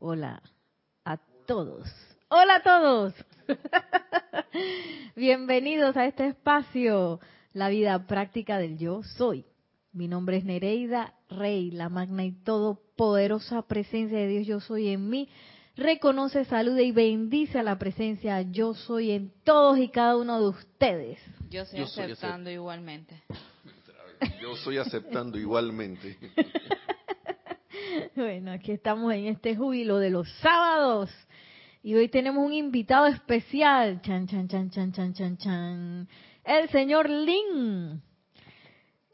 Hola a todos. Hola a todos. Bienvenidos a este espacio, la vida práctica del yo soy. Mi nombre es Nereida Rey, la magna y todopoderosa presencia de Dios yo soy en mí. Reconoce, saluda y bendice a la presencia yo soy en todos y cada uno de ustedes. Yo estoy Yo soy aceptando igualmente. Yo estoy aceptando igualmente. Bueno, aquí estamos en este júbilo de los sábados. Y hoy tenemos un invitado especial. Chan, chan, chan, chan, chan, chan, chan. El señor Lin.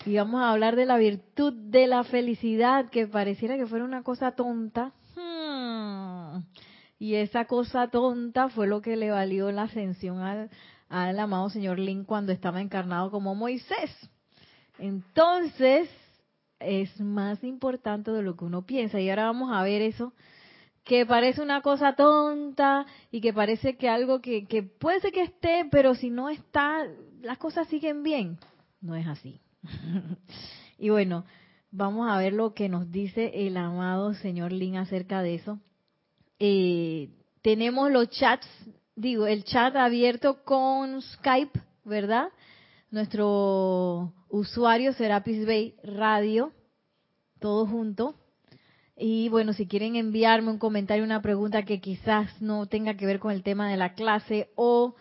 Y vamos a hablar de la virtud de la felicidad, que pareciera que fuera una cosa tonta. Hmm. Y esa cosa tonta fue lo que le valió la ascensión al, al amado señor Lin cuando estaba encarnado como Moisés. Entonces, es más importante de lo que uno piensa. Y ahora vamos a ver eso, que parece una cosa tonta y que parece que algo que, que puede ser que esté, pero si no está, las cosas siguen bien. No es así. y bueno, vamos a ver lo que nos dice el amado señor Lin acerca de eso. Eh, tenemos los chats, digo, el chat abierto con Skype, ¿verdad? Nuestro usuario Serapis Bay Radio, todo junto. Y bueno, si quieren enviarme un comentario, una pregunta que quizás no tenga que ver con el tema de la clase o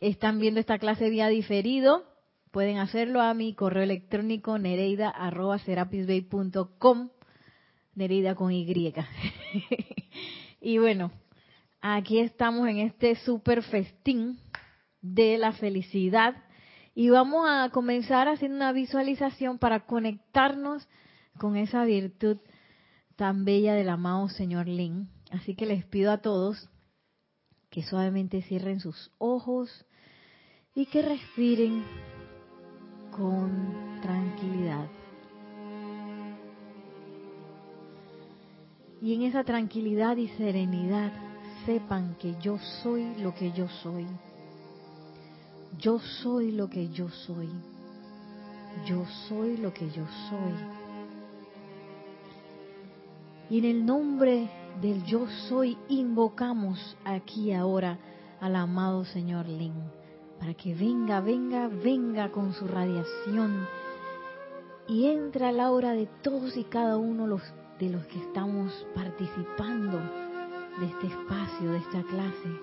están viendo esta clase vía diferido, pueden hacerlo a mi correo electrónico nereida.serapisbay.com, nereida con Y. y bueno, aquí estamos en este super festín de la felicidad y vamos a comenzar haciendo una visualización para conectarnos con esa virtud tan bella del amado señor Lin. Así que les pido a todos que suavemente cierren sus ojos y que respiren con tranquilidad. Y en esa tranquilidad y serenidad sepan que yo soy lo que yo soy. Yo soy lo que yo soy. Yo soy lo que yo soy. Y en el nombre del yo soy invocamos aquí ahora al amado Señor Lin, para que venga, venga, venga con su radiación y entra a la hora de todos y cada uno de los que estamos participando de este espacio, de esta clase.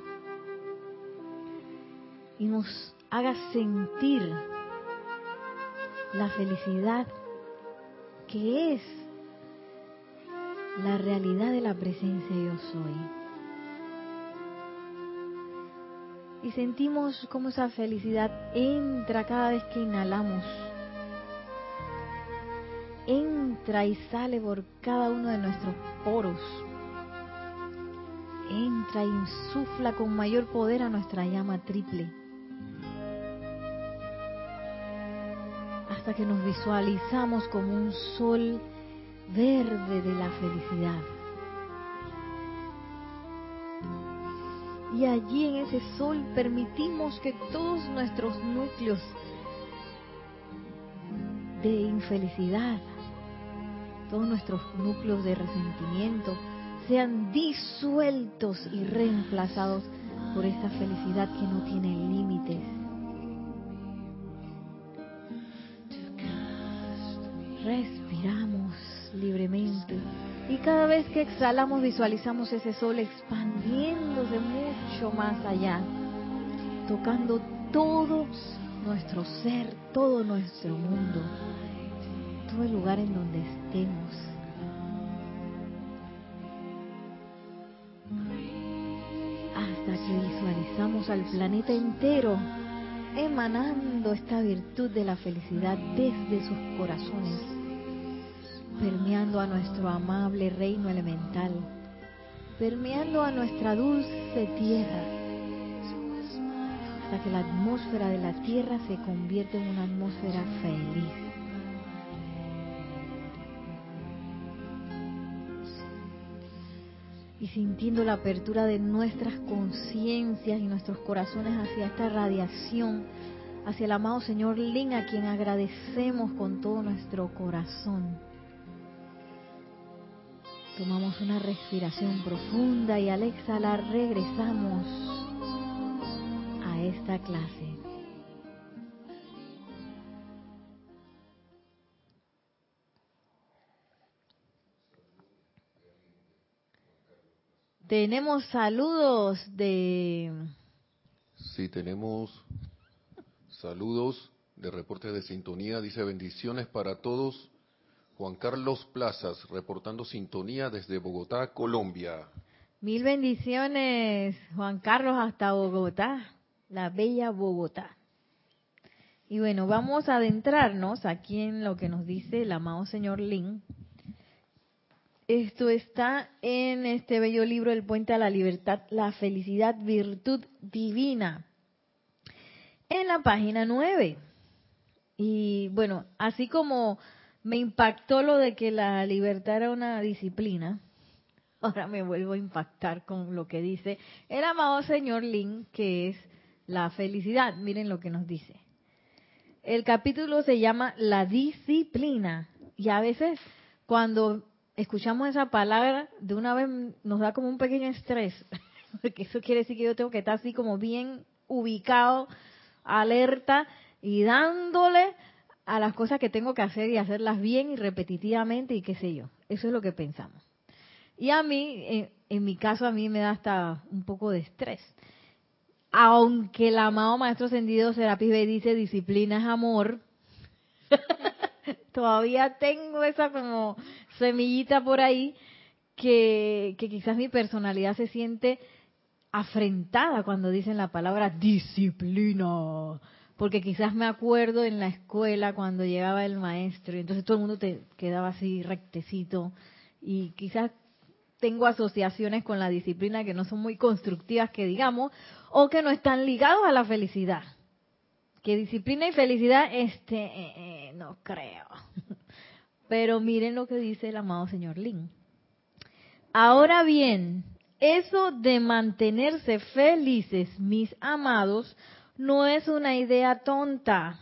Y nos haga sentir la felicidad que es la realidad de la presencia yo soy. Y sentimos cómo esa felicidad entra cada vez que inhalamos. Entra y sale por cada uno de nuestros poros. Entra e insufla con mayor poder a nuestra llama triple. Hasta que nos visualizamos como un sol verde de la felicidad. Y allí en ese sol permitimos que todos nuestros núcleos de infelicidad, todos nuestros núcleos de resentimiento, sean disueltos y reemplazados por esta felicidad que no tiene límites. Respiramos libremente. Y cada vez que exhalamos visualizamos ese sol expandiéndose mucho más allá, tocando todo nuestro ser, todo nuestro mundo, todo el lugar en donde estemos. Hasta que visualizamos al planeta entero emanando esta virtud de la felicidad desde sus corazones permeando a nuestro amable reino elemental, permeando a nuestra dulce tierra, hasta que la atmósfera de la tierra se convierte en una atmósfera feliz. Y sintiendo la apertura de nuestras conciencias y nuestros corazones hacia esta radiación, hacia el amado Señor Lin, a quien agradecemos con todo nuestro corazón Tomamos una respiración profunda y al exhalar regresamos a esta clase. Tenemos saludos de... Sí, tenemos saludos de reportes de sintonía. Dice bendiciones para todos. Juan Carlos Plazas, reportando sintonía desde Bogotá, Colombia. Mil bendiciones, Juan Carlos, hasta Bogotá, la bella Bogotá. Y bueno, vamos a adentrarnos aquí en lo que nos dice el amado señor Lin esto está en este bello libro El puente a la libertad, la felicidad, virtud divina, en la página 9. Y bueno, así como me impactó lo de que la libertad era una disciplina, ahora me vuelvo a impactar con lo que dice el amado señor Lin, que es la felicidad. Miren lo que nos dice. El capítulo se llama La disciplina. Y a veces cuando escuchamos esa palabra, de una vez nos da como un pequeño estrés, porque eso quiere decir que yo tengo que estar así como bien ubicado, alerta y dándole a las cosas que tengo que hacer y hacerlas bien y repetitivamente y qué sé yo. Eso es lo que pensamos. Y a mí, en, mi caso, a mí me da hasta un poco de estrés. Aunque el amado Maestro Ascendido Serapis B dice disciplina es amor, todavía tengo esa como semillita por ahí que, quizás mi personalidad se siente afrentada cuando dicen la palabra disciplina. Porque quizás me acuerdo en la escuela cuando llegaba el maestro y entonces todo el mundo te quedaba así rectecito y quizás tengo asociaciones con la disciplina que no son muy constructivas, que digamos, o que no están ligados a la felicidad. Que disciplina y felicidad, este, eh, eh, no creo. Pero miren lo que dice el amado señor Lin. Ahora bien, eso de mantenerse felices, mis amados, no es una idea tonta.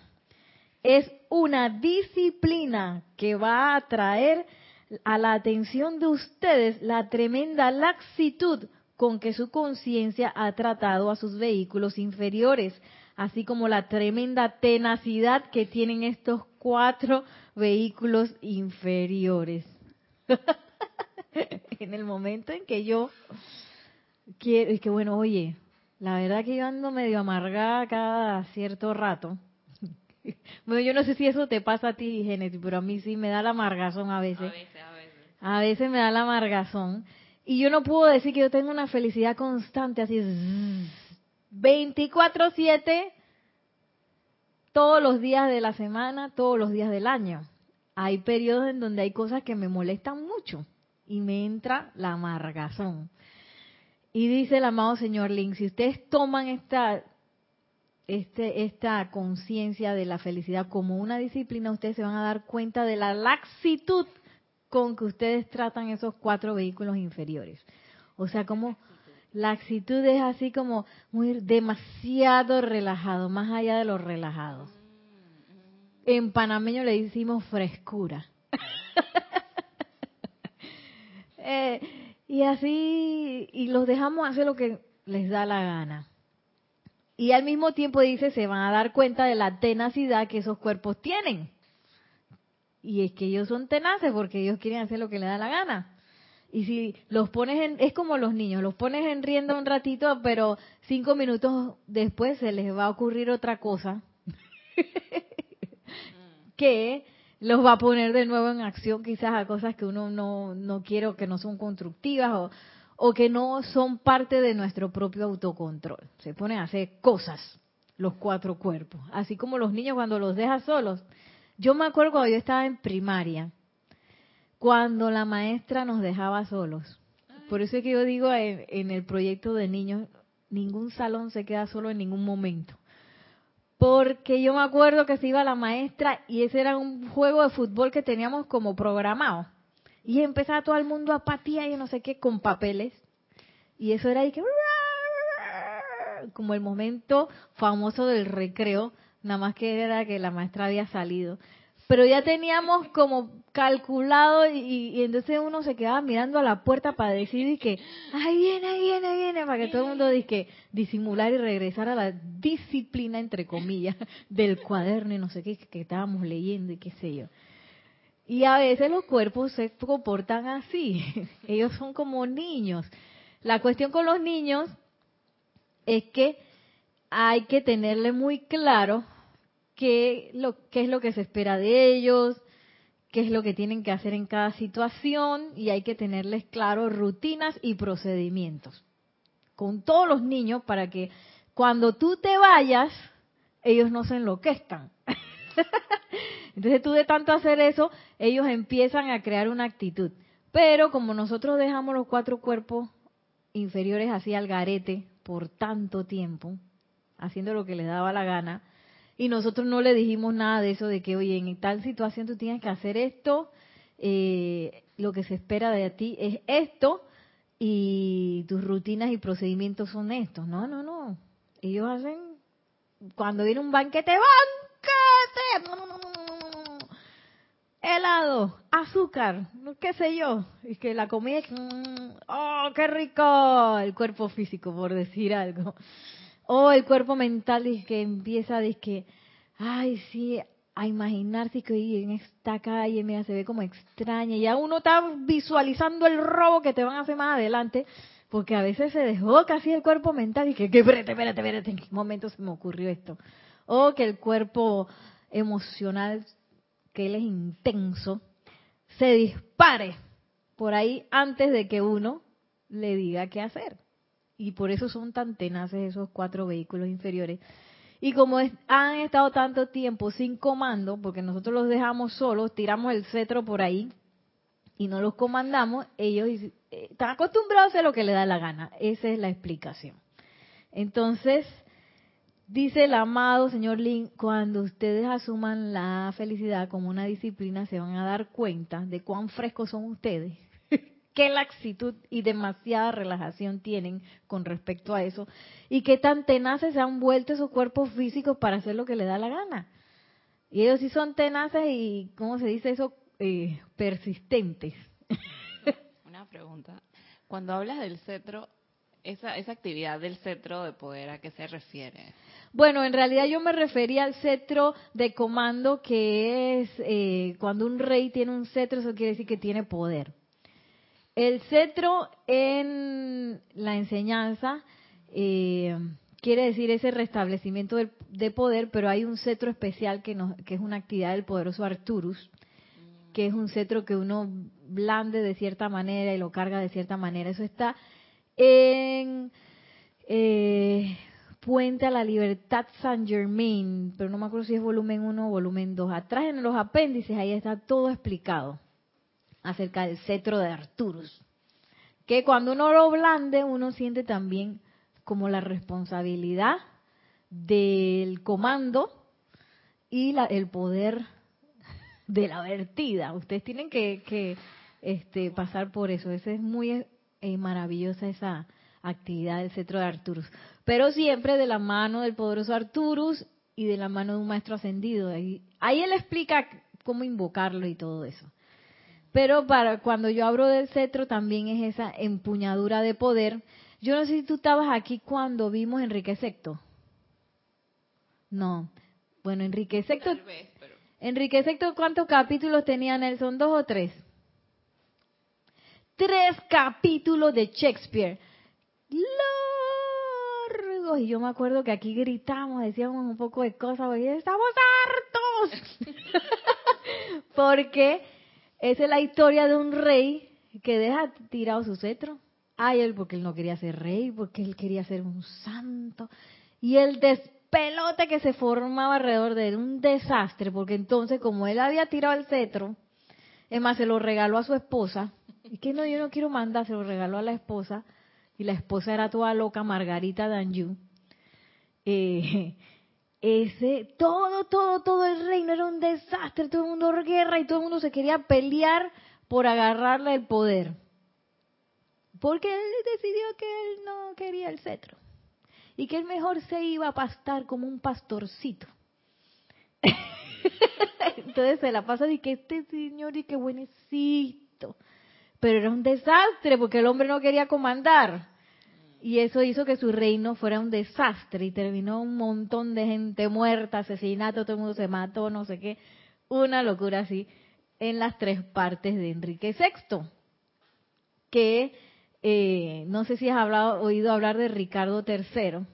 Es una disciplina que va a atraer a la atención de ustedes la tremenda laxitud con que su conciencia ha tratado a sus vehículos inferiores, así como la tremenda tenacidad que tienen estos cuatro vehículos inferiores. en el momento en que yo quiero, y que bueno, oye, la verdad que yo ando medio amargada cada cierto rato. bueno, yo no sé si eso te pasa a ti, Genesis, pero a mí sí me da la amargazón a veces. A veces, a veces. A veces me da la amargazón. Y yo no puedo decir que yo tengo una felicidad constante, así 24-7 todos los días de la semana, todos los días del año. Hay periodos en donde hay cosas que me molestan mucho y me entra la amargazón. Y dice el amado señor Link, si ustedes toman esta, este, esta conciencia de la felicidad como una disciplina, ustedes se van a dar cuenta de la laxitud con que ustedes tratan esos cuatro vehículos inferiores. O sea, como la actitud es así como muy demasiado relajado, más allá de lo relajado. En panameño le decimos frescura. Eh, y así, y los dejamos hacer lo que les da la gana. Y al mismo tiempo dice, se van a dar cuenta de la tenacidad que esos cuerpos tienen. Y es que ellos son tenaces porque ellos quieren hacer lo que les da la gana. Y si los pones en, es como los niños, los pones en rienda un ratito, pero cinco minutos después se les va a ocurrir otra cosa que los va a poner de nuevo en acción quizás a cosas que uno no, no quiere o que no son constructivas o, o que no son parte de nuestro propio autocontrol. Se ponen a hacer cosas los cuatro cuerpos, así como los niños cuando los dejas solos. Yo me acuerdo cuando yo estaba en primaria, cuando la maestra nos dejaba solos. Por eso es que yo digo en, el proyecto de niños, ningún salón se queda solo en ningún momento. Porque yo me acuerdo que se iba la maestra y ese era un juego de fútbol que teníamos como programado. Y empezaba todo el mundo a patear y no sé qué con papeles. Y eso era ahí que como el momento famoso del recreo, nada más que era que la maestra había salido. Pero ya teníamos como calculado y, entonces uno se quedaba mirando a la puerta para decir que ahí viene, ahí viene, ahí viene, para que todo el mundo que disimular y regresar a la disciplina entre comillas del cuaderno y no sé qué que estábamos leyendo y qué sé yo. Y a veces los cuerpos se comportan así, ellos son como niños. La cuestión con los niños es que hay que tenerle muy claro qué, lo, qué es lo que se espera de ellos, qué es lo que tienen que hacer en cada situación y hay que tenerles claro rutinas y procedimientos con todos los niños para que cuando tú te vayas, ellos no se enloquezcan. Entonces tú de tanto hacer eso, ellos empiezan a crear una actitud. Pero como nosotros dejamos los cuatro cuerpos inferiores así al garete por tanto tiempo, haciendo lo que les daba la gana, y nosotros no le dijimos nada de eso, de que, oye, en tal situación tú tienes que hacer esto, eh, lo que se espera de ti es esto, y tus rutinas y procedimientos son estos. No, no, no. Ellos hacen, cuando viene un banquete, banquete, helado, azúcar, qué sé yo, y que la comida, oh, qué rico, el cuerpo físico, por decir algo. O el cuerpo mental es que empieza a que, ay, sí, a imaginarse que en esta calle mira, se ve como extraña. Ya uno está visualizando el robo que te van a hacer más adelante, porque a veces se dejó casi el cuerpo mental y que, que espérate, espérate, espérate, en qué momento se me ocurrió esto. O que el cuerpo emocional, que él es intenso, se dispare por ahí antes de que uno le diga qué hacer y por eso son tan tenaces esos cuatro vehículos inferiores. Y como han estado tanto tiempo sin comando, porque nosotros los dejamos solos, tiramos el cetro por ahí y no los comandamos, ellos eh, están acostumbrados a hacer lo que les da la gana. Esa es la explicación. Entonces, dice el amado señor Lin, cuando ustedes asuman la felicidad como una disciplina, se van a dar cuenta de cuán frescos son ustedes qué laxitud y demasiada relajación tienen con respecto a eso y qué tan tenaces se han vuelto esos cuerpos físicos para hacer lo que les da la gana. Y ellos sí son tenaces y, ¿cómo se dice eso? Eh, persistentes. Una pregunta. Cuando hablas del cetro, esa, esa actividad del cetro de poder, ¿a qué se refiere? Bueno, en realidad yo me refería al cetro de comando, que es eh, cuando un rey tiene un cetro, eso quiere decir que tiene poder. El cetro en la enseñanza eh, quiere decir ese restablecimiento de, poder, pero hay un cetro especial que, que es una actividad del poderoso Arturus, que es un cetro que uno blande de cierta manera y lo carga de cierta manera. Eso está en eh, Puente a la Libertad San Germain, pero no me acuerdo si es volumen 1 o volumen 2. Atrás en los apéndices, ahí está todo explicado acerca del cetro de Arturus. Que cuando uno lo blande, uno siente también como la responsabilidad del comando y el poder de la vertida. Ustedes tienen que, este, pasar por eso. Esa es muy eh, maravillosa esa actividad del cetro de Arturus. Pero siempre de la mano del poderoso Arturus y de la mano de un maestro ascendido. ahí él explica cómo invocarlo y todo eso. Pero para cuando yo hablo del cetro también es esa empuñadura de poder. Yo no sé si tú estabas aquí cuando vimos Enrique Secto. No. Bueno, Enrique Secto. Enrique Secto, ¿cuántos capítulos tenía Nelson? ¿Dos o tres? Tres capítulos de Shakespeare. Largos. Y yo me acuerdo que aquí gritamos, decíamos un poco de cosas, porque estamos hartos. porque esa es la historia de un rey que deja tirado su cetro. Ay, él porque él no quería ser rey, porque él quería ser un santo. Y el despelote que se formaba alrededor de él, un desastre, porque entonces como él había tirado el cetro, es más, se lo regaló a su esposa. Y que no, yo no quiero mandar, se lo regaló a la esposa. Y la esposa era toda loca, Margarita Danju. Eh, ese, todo, todo, todo el reino era un desastre, todo el mundo guerra y todo el mundo se quería pelear por agarrarle el poder. Porque él decidió que él no quería el cetro y que él mejor se iba a pastar como un pastorcito. Entonces se la pasa y que este señor y qué buenecito. Pero era un desastre porque el hombre no quería comandar. Y eso hizo que su reino fuera un desastre y terminó un montón de gente muerta, asesinato, todo el mundo se mató, no sé qué. Una locura así en las tres partes de Enrique VI. Que eh, no sé si has hablado, oído hablar de Ricardo III,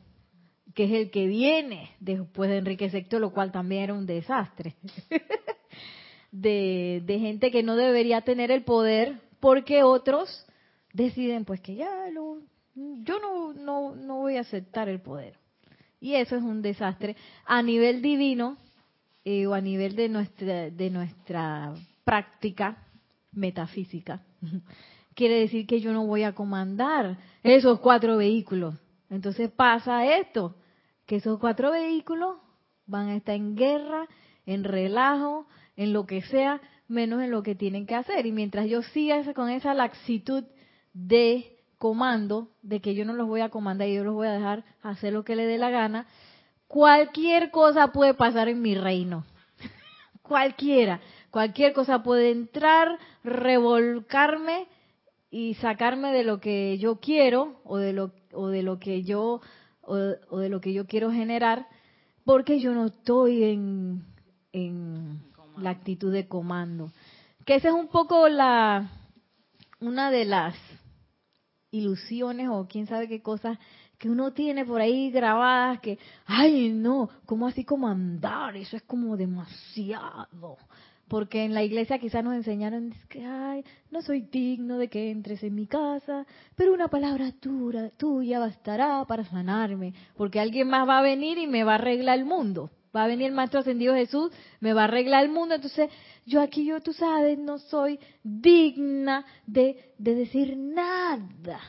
que es el que viene después de Enrique VI, lo cual también era un desastre. de, de gente que no debería tener el poder porque otros deciden pues que ya lo, yo no, no, no voy a aceptar el poder. Y eso es un desastre a nivel divino eh, o a nivel de nuestra, de nuestra práctica metafísica. Quiere decir que yo no voy a comandar esos cuatro vehículos. Entonces pasa esto, que esos cuatro vehículos van a estar en guerra, en relajo, en lo que sea, menos en lo que tienen que hacer. Y mientras yo siga con esa laxitud de comando, de que yo no los voy a comandar y yo los voy a dejar hacer lo que le dé la gana, cualquier cosa puede pasar en mi reino. Cualquiera. Cualquier cosa puede entrar, revolcarme y sacarme de lo que yo quiero o de lo, o de lo que yo o, de lo que yo quiero generar porque yo no estoy en, en la actitud de comando. Que esa es un poco la una de las ilusiones o quién sabe qué cosas que uno tiene por ahí grabadas que, ay no, ¿cómo así comandar? Eso es como demasiado. Porque en la iglesia quizás nos enseñaron que, ay, no soy digno de que entres en mi casa, pero una palabra tuya, tuya bastará para sanarme, porque alguien más va a venir y me va a arreglar el mundo. Va a venir el Maestro Ascendido Jesús, me va a arreglar el mundo, entonces yo aquí, yo, tú sabes, no soy digna de, de decir nada.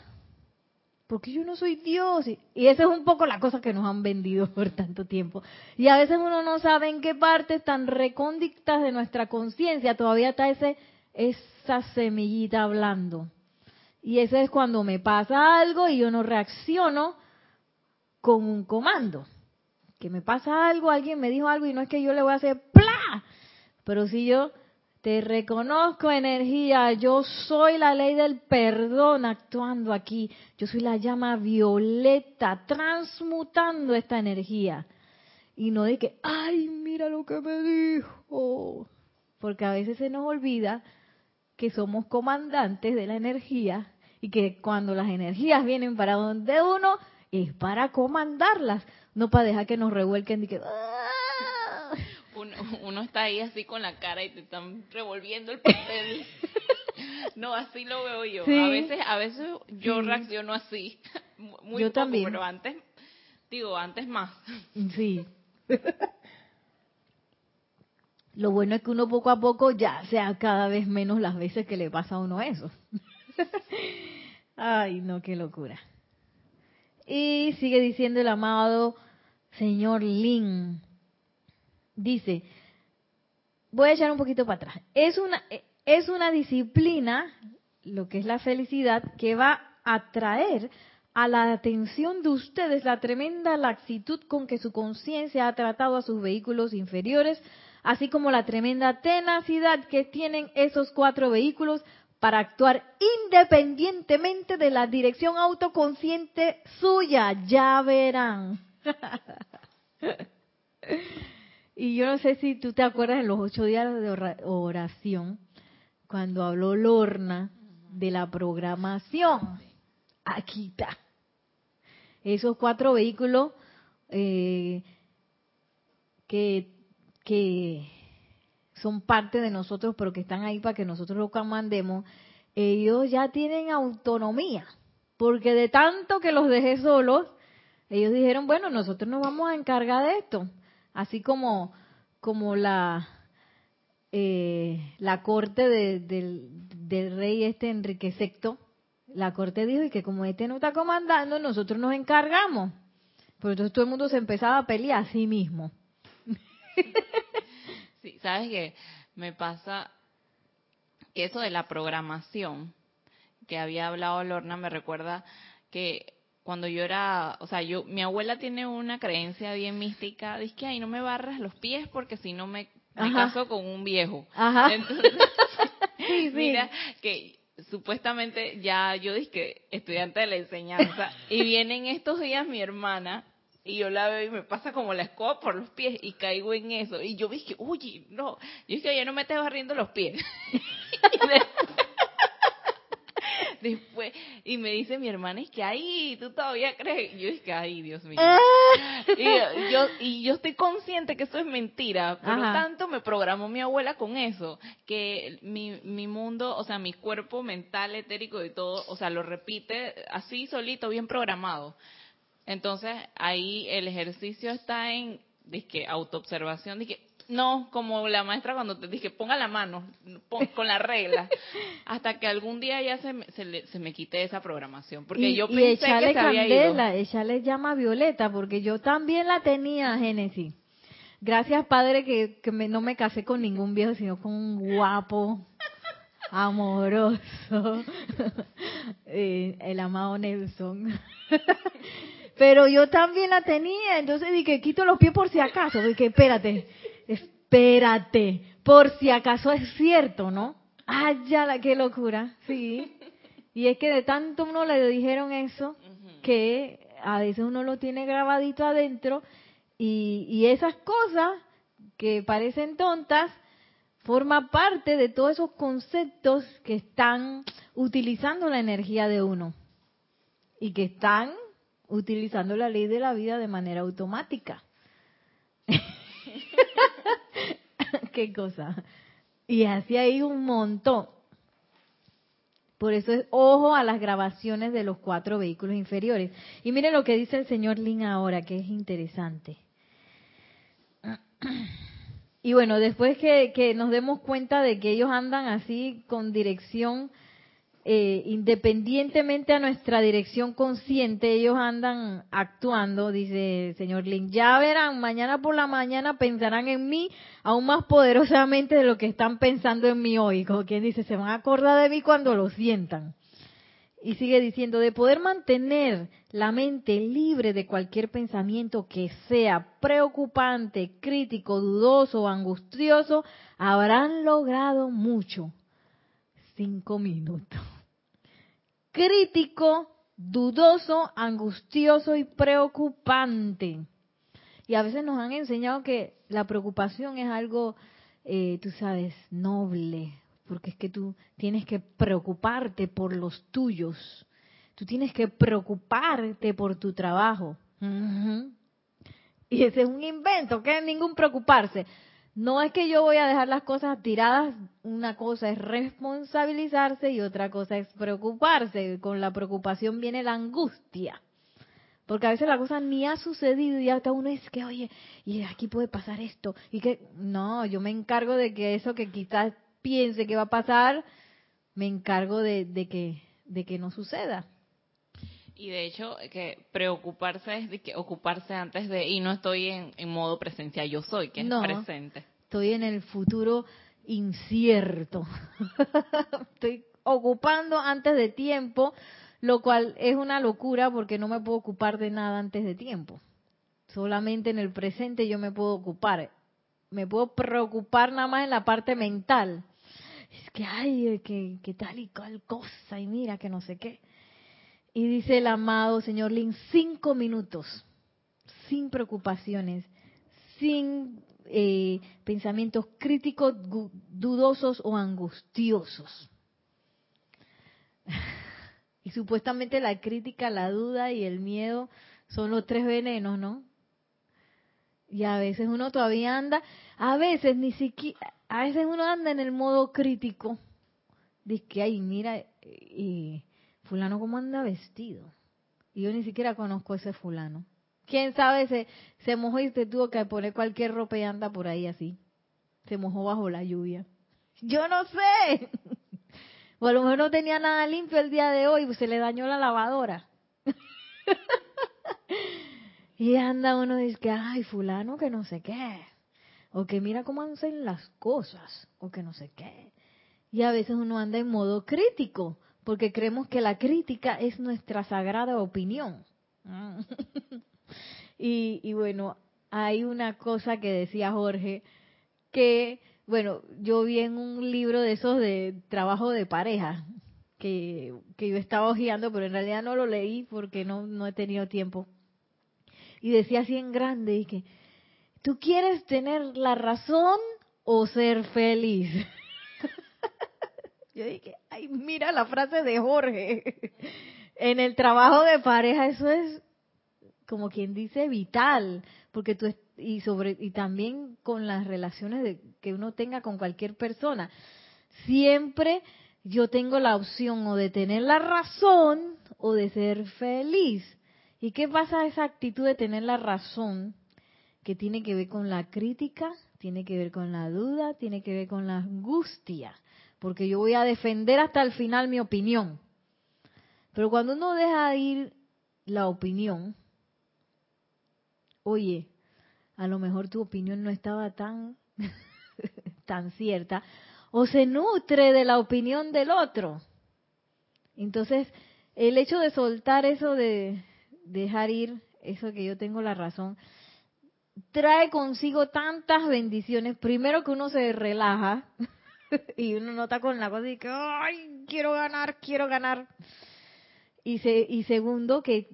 Porque yo no soy Dios. Y, esa es un poco la cosa que nos han vendido por tanto tiempo. Y a veces uno no sabe en qué partes tan recónditas de nuestra conciencia todavía está ese, esa semillita hablando. Y ese es cuando me pasa algo y yo no reacciono con un comando. Que me pasa algo, alguien me dijo algo y no es que yo le voy a hacer ¡plá! Pero si yo te reconozco energía, yo soy la ley del perdón actuando aquí, yo soy la llama violeta transmutando esta energía. Y no de que, ay, mira lo que me dijo. Porque a veces se nos olvida que somos comandantes de la energía y que cuando las energías vienen para donde uno es para comandarlas, no para dejar que nos revuelquen y que, uno, está ahí así con la cara y te están revolviendo el papel. no, así lo veo yo. A veces, a veces yo reacciono así, muy yo también. pero antes, digo, antes más. Sí. Lo bueno es que uno poco a poco ya sea cada vez menos las veces que le pasa a uno eso. Ay, no, qué locura. Y sigue diciendo el amado señor Lin. Dice, voy a echar un poquito para atrás. Es una, es una disciplina, lo que es la felicidad, que va a traer a la atención de ustedes la tremenda laxitud con que su conciencia ha tratado a sus vehículos inferiores, así como la tremenda tenacidad que tienen esos cuatro vehículos para actuar independientemente de la dirección autoconsciente suya. Ya verán. Y yo no sé si tú te acuerdas en los ocho días de oración, cuando habló Lorna de la programación. Aquí está. Esos cuatro vehículos eh, que, que son parte de nosotros, pero que están ahí para que nosotros los comandemos, ellos ya tienen autonomía. Porque de tanto que los dejé solos, ellos dijeron, bueno, nosotros nos vamos a encargar de esto así como, como la, eh, la corte del, rey este Enrique VI, la corte dijo y que como este no está comandando, nosotros nos encargamos. Pero entonces todo el mundo se empezaba a pelear a sí mismo. Sí, sabes que me pasa que eso de la programación que había hablado Lorna me recuerda que cuando yo era, o sea, yo, mi abuela tiene una creencia bien mística, dice que, ay, no me barras los pies porque si no me me caso con un viejo. Ajá. Entonces, mira que supuestamente ya yo dije estudiante de la enseñanza y vienen estos días mi hermana y yo la veo y me pasa como la escoba por los pies y caigo en eso y yo dije, uy, no, yo dije, ya no me estés barriendo los pies. después, y me dice mi hermana, es que ahí, tú todavía crees. Y yo dije, ay, Dios mío. y, yo, y yo estoy consciente que eso es mentira. Por lo tanto, me programó mi abuela con eso. Que mi, mi mundo, o sea, mi cuerpo mental, etérico y todo, o sea, lo repite así solito, bien programado. Entonces, ahí el ejercicio está en, dije, autoobservación, no, como la maestra cuando te dije, ponga la mano, con la regla, hasta que algún día ya se me, se, me quite esa programación, porque yo pensé que se había candela, Ella le llama Violeta, porque yo también la tenía, Génesis. Gracias, padre, que, que no me casé con ningún viejo, sino con un guapo, amoroso, eh, el amado Nelson. Pero yo también la tenía, entonces dije, quito los pies por si acaso. Dije, espérate, espérate, por si acaso es cierto, ¿no? ¡Ay, ya la qué locura! Sí. Y es que de tanto uno le dijeron eso, que a veces uno lo tiene grabadito adentro y, y esas cosas que parecen tontas, forma parte de todos esos conceptos que están utilizando la energía de uno y que están utilizando la ley de la vida de manera automática. Qué cosa. Y así hay un montón. Por eso es ojo a las grabaciones de los cuatro vehículos inferiores. Y miren lo que dice el señor Lin ahora, que es interesante. Y bueno, después que, que nos demos cuenta de que ellos andan así con dirección eh, independientemente a nuestra dirección consciente, ellos andan actuando, dice el señor Link. Ya verán, mañana por la mañana pensarán en mí aún más poderosamente de lo que están pensando en mí hoy. Como quien dice, se van a acordar de mí cuando lo sientan. Y sigue diciendo, de poder mantener la mente libre de cualquier pensamiento que sea preocupante, crítico, dudoso o angustioso, habrán logrado mucho. Cinco minutos crítico, dudoso, angustioso y preocupante. Y a veces nos han enseñado que la preocupación es algo, eh, tú sabes, noble, porque es que tú tienes que preocuparte por los tuyos, tú tienes que preocuparte por tu trabajo. Y ese es un invento, que es ningún preocuparse. No es que yo voy a dejar las cosas tiradas, una cosa es responsabilizarse y otra cosa es preocuparse. Con la preocupación viene la angustia. Porque a veces la cosa ni ha sucedido y hasta uno es que, oye, y aquí puede pasar esto. Y que, no, yo me encargo de que eso que quizás piense que va a pasar, me encargo de, que, de que no suceda. Y de hecho, que preocuparse es de que ocuparse antes de, y no estoy en, modo presencia, yo soy, que es presente. Estoy en el futuro incierto. estoy ocupando antes de tiempo, lo cual es una locura porque no me puedo ocupar de nada antes de tiempo. Solamente en el presente yo me puedo ocupar. Me puedo preocupar nada más en la parte mental. Es que, ay, que, que tal y cual cosa, y mira que no sé qué y dice el amado señor Lin, cinco minutos, sin preocupaciones, sin eh, pensamientos críticos, dudosos o angustiosos. Y supuestamente la crítica, la duda y el miedo son los tres venenos, ¿no? Y a veces uno todavía anda, a veces ni siquiera, a veces uno anda en el modo crítico. Dice que, ay, mira, y fulano cómo anda vestido. Y yo ni siquiera conozco ese fulano. ¿Quién sabe? Se, se mojó y se tuvo que poner cualquier ropa y anda por ahí así. Se mojó bajo la lluvia. Yo no sé. O a lo mejor no tenía nada limpio el día de hoy, pues se le dañó la lavadora. y anda uno y dice que, ay, fulano que no sé qué. O que mira cómo hacen las cosas. O que no sé qué. Y a veces uno anda en modo crítico porque creemos que la crítica es nuestra sagrada opinión. y, bueno, hay una cosa que decía Jorge, que, bueno, yo vi en un libro de esos de trabajo de pareja, que, que yo estaba hojeando, pero en realidad no lo leí porque no, no he tenido tiempo. Y decía así en grande, y que, ¿tú quieres tener la razón o ser feliz? yo dije, ay, mira la frase de Jorge. en el trabajo de pareja eso es como quien dice vital, porque tú y sobre y también con las relaciones de, que uno tenga con cualquier persona. Siempre yo tengo la opción o de tener la razón o de ser feliz. ¿Y qué pasa esa actitud de tener la razón que tiene que ver con la crítica, tiene que ver con la duda, tiene que ver con la angustia? Porque yo voy a defender hasta el final mi opinión. Pero cuando uno deja ir la opinión, oye, a lo mejor tu opinión no estaba tan, tan cierta, o se nutre de la opinión del otro. Entonces, el hecho de soltar eso de dejar ir, eso que yo tengo la razón, trae consigo tantas bendiciones. Primero que uno se relaja y uno nota con la cosa y que, ay, quiero ganar, quiero ganar. Y, se, y segundo que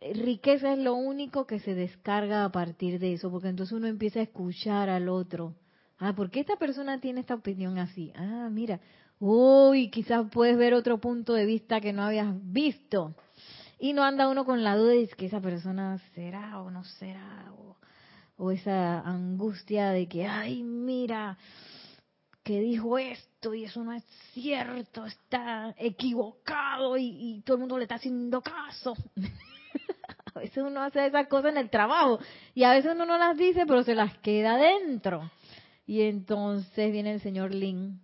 riqueza es lo único que se descarga a partir de eso, porque entonces uno empieza a escuchar al otro. Ah, ¿por qué esta persona tiene esta opinión así? Ah, mira, uy, quizás puedes ver otro punto de vista que no habías visto. Y no anda uno con la duda de que esa persona será o no será, o, o esa angustia de que, ay, mira, que dijo esto y eso no es cierto, está equivocado y, todo el mundo le está haciendo caso. a veces uno hace esas cosas en el trabajo y a veces uno no las dice, pero se las queda dentro. Y entonces viene el señor Lin.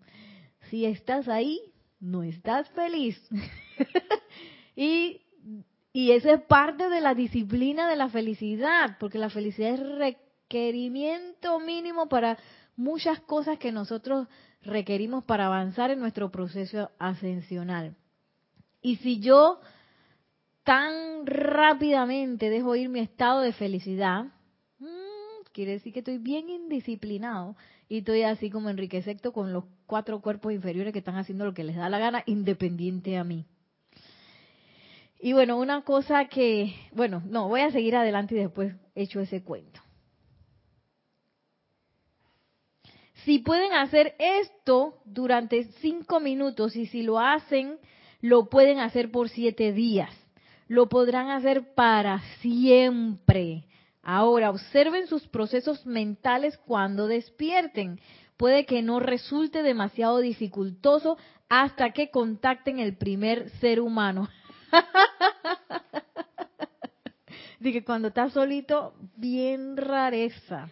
Si estás ahí, no estás feliz. y, y eso es parte de la disciplina de la felicidad, porque la felicidad es requerimiento mínimo para muchas cosas que nosotros requerimos para avanzar en nuestro proceso ascensional. Y si yo tan rápidamente dejo ir mi estado de felicidad, mm, quiere decir que estoy bien indisciplinado y estoy así como Enrique Secto con los cuatro cuerpos inferiores que están haciendo lo que les da la gana, independiente a mí. Y bueno, una cosa que, bueno, no, voy a seguir adelante y después hecho ese cuento. Si pueden hacer esto durante cinco minutos y si lo hacen, lo pueden hacer por siete días lo podrán hacer para siempre. Ahora, observen sus procesos mentales cuando despierten. Puede que no resulte demasiado dificultoso hasta que contacten el primer ser humano. Dije, cuando estás solito, bien rareza.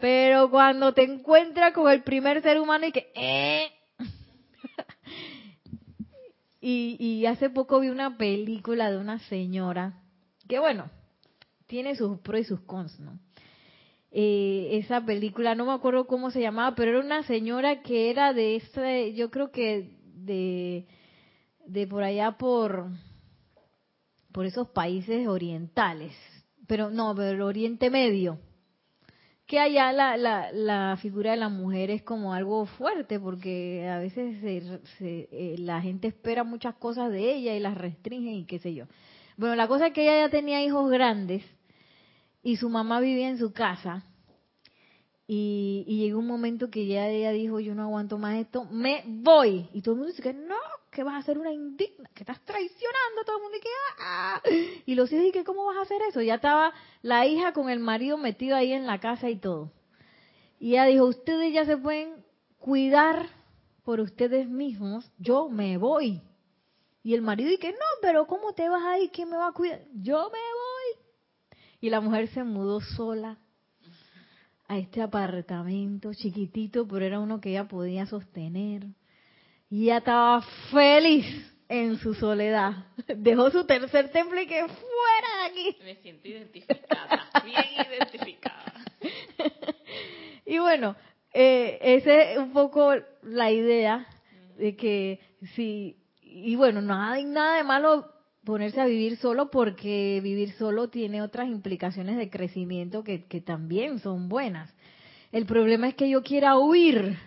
Pero cuando te encuentras con el primer ser humano y que, eh, y, hace poco vi una película de una señora que, bueno, tiene sus pros y sus cons, ¿no? Eh, esa película, no me acuerdo cómo se llamaba, pero era una señora que era de ese, yo creo que de, de por allá por, por esos países orientales, pero no, pero Oriente Medio que allá la, la, la, figura de la mujer es como algo fuerte porque a veces eh, la gente espera muchas cosas de ella y las restringe y qué sé yo. Bueno, la cosa es que ella ya tenía hijos grandes y su mamá vivía en su casa y, y llegó un momento que ya ella dijo yo no aguanto más esto, me voy. Y todo el mundo dice que no, que vas a hacer una indigna, que estás traicionando todo el mundo que ah, y los hijos que cómo vas a hacer eso. Ya estaba la hija con el marido metido ahí en la casa y todo. Y ella dijo, ustedes ya se pueden cuidar por ustedes mismos, yo me voy. Y el marido que no, pero ¿cómo te vas ahí? ¿Quién me va a cuidar? Yo me voy. Y la mujer se mudó sola a este apartamento chiquitito, pero era uno que ella podía sostener y ella estaba feliz en su soledad. Dejó su tercer templo y que fuera de aquí. Me siento identificada, bien identificada. y bueno, eh, esa es un poco la idea de que si, y bueno, no hay nada de malo ponerse a vivir solo porque vivir solo tiene otras implicaciones de crecimiento que, también son buenas. El problema es que yo quiera huir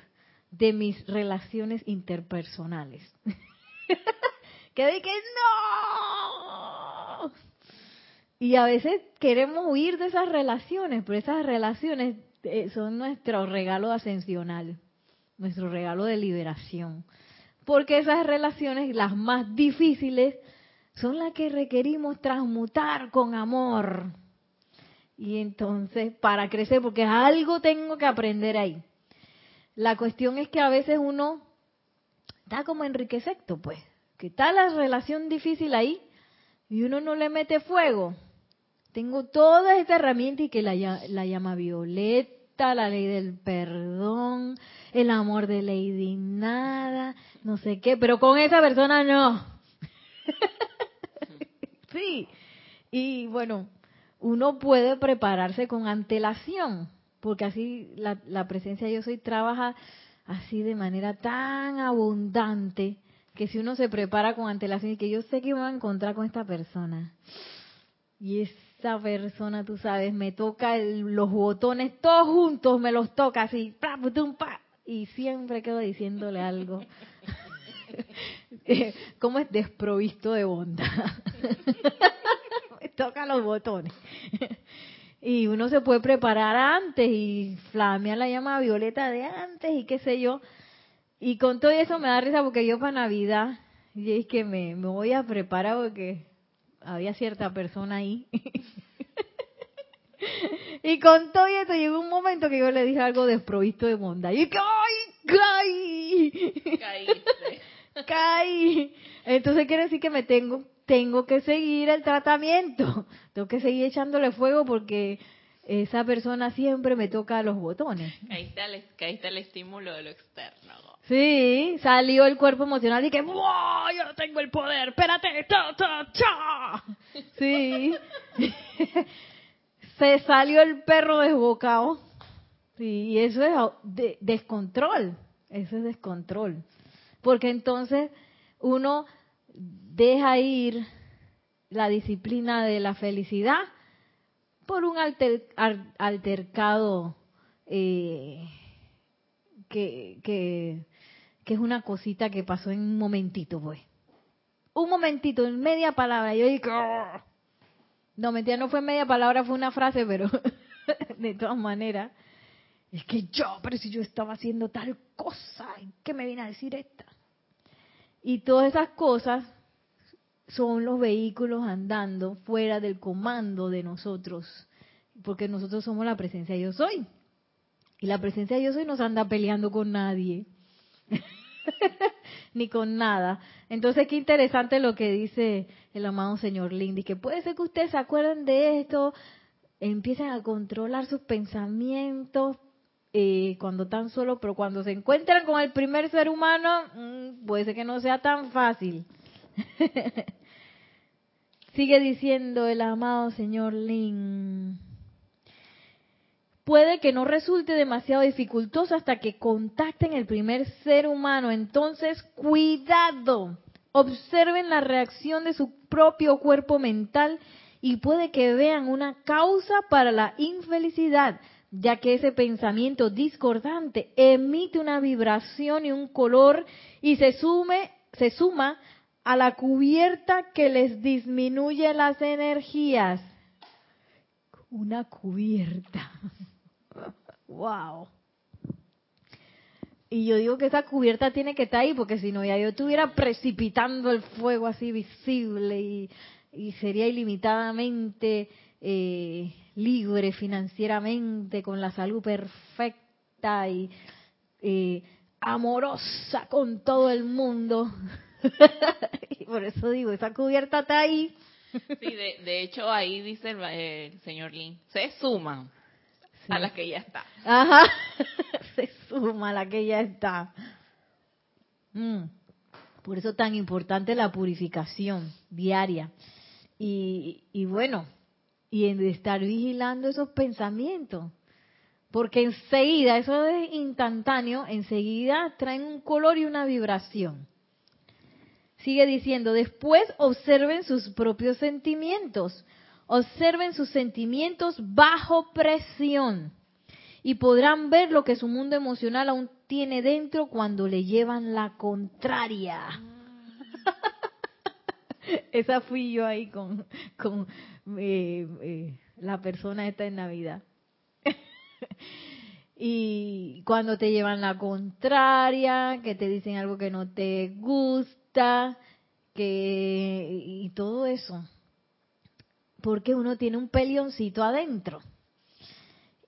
de mis relaciones interpersonales. que de que no. Y a veces queremos huir de esas relaciones, pero esas relaciones eh, son nuestro regalo ascensional, nuestro regalo de liberación. Porque esas relaciones, las más difíciles, son las que requerimos transmutar con amor. Y entonces, para crecer, porque algo tengo que aprender ahí. La cuestión es que a veces uno está como Enrique VI, pues, que está la relación difícil ahí y uno no le mete fuego tengo toda esta herramienta y que la, la llama Violeta, la ley del perdón, el amor de Lady Nada, no sé qué, pero con esa persona no. sí, y bueno, uno puede prepararse con antelación, porque así la, la presencia yo soy trabaja así de manera tan abundante que si uno se prepara con antelación y que yo sé que voy a encontrar con esta persona y es esa persona, tú sabes, me toca los botones todos juntos, me los toca así, y siempre quedo diciéndole algo. ¿Cómo es desprovisto de bondad? toca los botones. y uno se puede preparar antes y flamea la llama violeta de antes y qué sé yo. Y con todo eso me da risa porque yo para Navidad, y es que me, me voy a preparar porque había cierta persona ahí. y con todo esto llegó un momento que yo le dije algo desprovisto de bondad. Y que ¡ay! ¡Caí! ¡Caí! Entonces quiere decir que me tengo, tengo que seguir el tratamiento. Tengo que seguir echándole fuego porque esa persona siempre me toca los botones. Ahí está el, ahí está el estímulo de lo externo. Sí, salió el cuerpo emocional y que ¡Wow! Yo no tengo el poder, espérate, ta, ta, cha. Sí. Se salió el perro desbocado. Sí, y eso es descontrol. Eso es descontrol. Porque entonces uno deja ir la disciplina de la felicidad por un altercado eh, que, que es una cosita que pasó en un momentito, pues. Un momentito, en media palabra. Yo dije, no, mentira, no fue media palabra, fue una frase, pero de todas maneras. Es que yo, pero si yo estaba haciendo tal cosa, ¿qué me viene a decir esta? Y todas esas cosas son los vehículos andando fuera del comando de nosotros, porque nosotros somos la presencia yo soy. Y la presencia yo soy no anda peleando con nadie. ni con nada. Entonces, qué interesante lo que dice el amado señor Lindy, que puede ser que ustedes se acuerden de esto, empiecen a controlar sus pensamientos eh, cuando están solos, pero cuando se encuentran con el primer ser humano, mm, puede ser que no sea tan fácil. Sigue diciendo el amado señor Lin puede que no resulte demasiado dificultoso hasta que contacten el primer ser humano. Entonces, cuidado. Observen la reacción de su propio cuerpo mental y puede que vean una causa para la infelicidad, ya que ese pensamiento discordante emite una vibración y un color y se sume se suma a la cubierta que les disminuye las energías. Una cubierta. Wow. Y yo digo que esa cubierta tiene que estar ahí, porque si no, ya yo estuviera precipitando el fuego así visible y, sería ilimitadamente eh, libre financieramente, con la salud perfecta y eh, amorosa con todo el mundo. y por eso digo, esa cubierta está ahí. sí, de, hecho ahí dice el, señor Lin, se suma a la que ya está. Ajá, se suma a la que ya está. Mm. Por eso tan importante la purificación diaria. Y, y bueno, y en estar vigilando esos pensamientos. Porque enseguida, eso es instantáneo, enseguida traen un color y una vibración. Sigue diciendo, después observen sus propios sentimientos Observen sus sentimientos bajo presión y podrán ver lo que su mundo emocional aún tiene dentro cuando le llevan la contraria. Esa fui yo ahí con, con eh, eh, la persona esta en Navidad. y cuando te llevan la contraria, que te dicen algo que no te gusta, que y todo eso. Porque uno tiene un pelioncito adentro.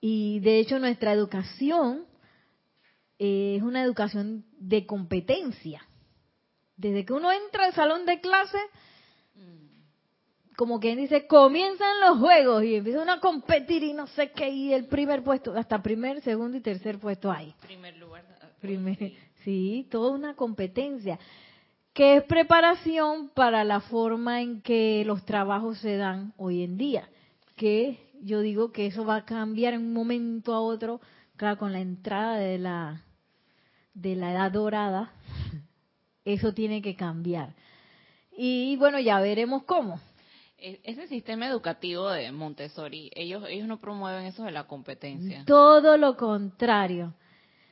Y de hecho nuestra educación es una educación de competencia. Desde que uno entra al salón de clase, como quien dice, comienzan los juegos y empiezan a competir y no sé qué, y el primer puesto, hasta primer, segundo y tercer puesto hay. Primer lugar. Primer, sí. sí, toda una competencia, que es preparación para la forma en que los trabajos se dan hoy en día, que yo digo que eso va a cambiar en un momento a otro, claro, con la entrada de la, de la edad dorada, eso tiene que cambiar. Y bueno, ya veremos cómo. E, ese sistema educativo de Montessori, ellos, ellos no promueven eso de la competencia. Todo lo contrario.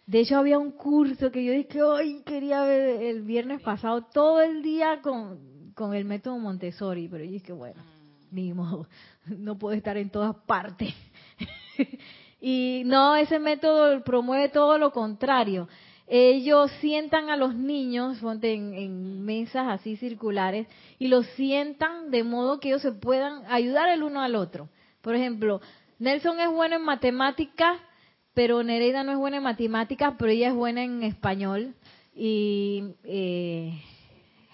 De hecho, había un curso que yo dije, hoy quería ver el viernes pasado todo el día con, con el método Montessori, pero yo dije, bueno, mm. ni modo, no puedo estar en todas partes. y no, ese método promueve todo lo contrario ellos sientan a los niños en, mesas así circulares y los sientan de modo que ellos se puedan ayudar el uno al otro. Por ejemplo, Nelson es bueno en matemáticas, pero Nereida no es buena en matemáticas, pero ella es buena en español. Y eh,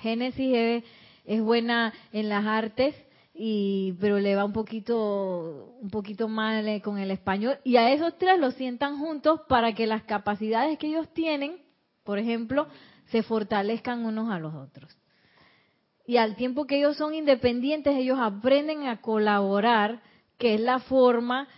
Génesis es buena en las artes y pero le va un poquito un poquito mal eh, con el español y a esos tres los sientan juntos para que las capacidades que ellos tienen, por ejemplo, se fortalezcan unos a los otros. Y al tiempo que ellos son independientes, ellos aprenden a colaborar, que es la forma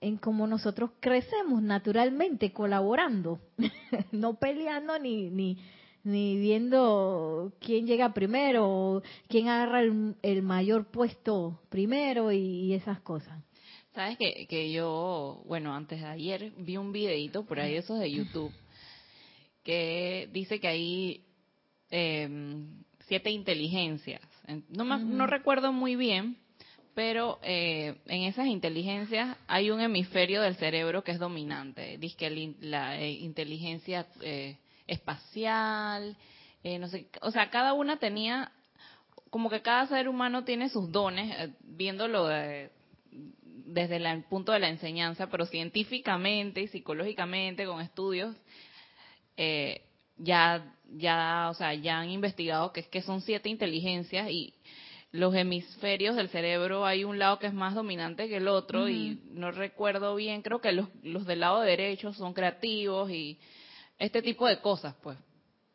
en cómo nosotros crecemos naturalmente, colaborando, no peleando ni, ni, ni viendo quién llega primero, quién agarra el, mayor puesto primero y, esas cosas. Sabes que, que yo, bueno, antes de ayer vi un videito por ahí, esos de YouTube, que dice que hay em, siete inteligencias. No, no recuerdo muy bien, pero eh, en esas inteligencias hay un hemisferio del cerebro que es dominante. Dice que la eh, inteligencia eh, espacial, eh, no sé, o sea, cada una tenía, como que cada ser humano tiene sus dones, eh, viéndolo desde el punto de la enseñanza, pero científicamente y psicológicamente, con estudios, eh, ya, ya, o sea, ya han investigado que es que son siete inteligencias y los hemisferios del cerebro hay un lado que es más dominante que el otro y no recuerdo bien, creo que los, los del lado derecho son creativos y este tipo de cosas, pues.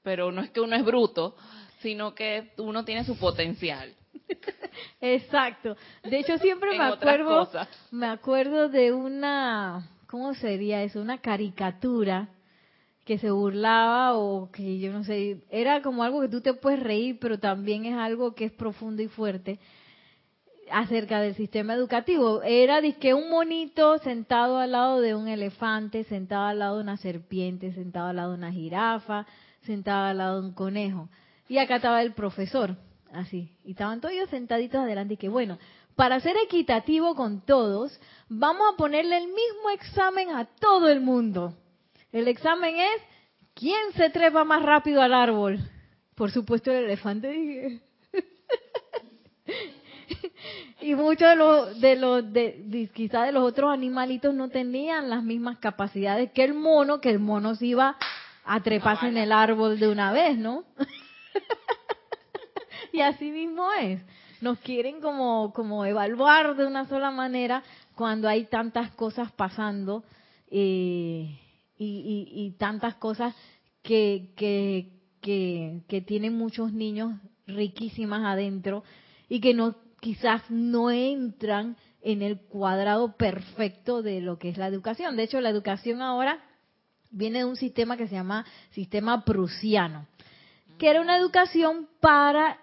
Pero no es que uno es bruto, sino que uno tiene su potencial. Exacto. De hecho, siempre me acuerdo, me acuerdo de una, ¿cómo sería eso? Una caricatura que se burlaba o que yo no sé, era como algo que tú te puedes reír, pero también es algo que es profundo y fuerte acerca del sistema educativo. Era que un monito sentado al lado de un elefante, sentado al lado de una serpiente, sentado al lado de una jirafa, sentado al lado de un conejo. Y acá estaba el profesor, así. Y estaban todos ellos sentaditos adelante y que bueno, para ser equitativo con todos, vamos a ponerle el mismo examen a todo el mundo. El examen es, ¿quién se trepa más rápido al árbol? Por supuesto el elefante. y muchos de los de los de, quizás de los otros animalitos no tenían las mismas capacidades que el mono que el mono se iba a treparse en el árbol de una vez no y así mismo es. Nos quieren como como evaluar de una sola manera cuando hay tantas cosas pasando eh, y, y, tantas cosas que, que, que, que tienen muchos niños riquísimas adentro y que no quizás no entran en el cuadrado perfecto de lo que es la educación. De hecho, la educación ahora viene de un sistema que se llama sistema prusiano, que era una educación para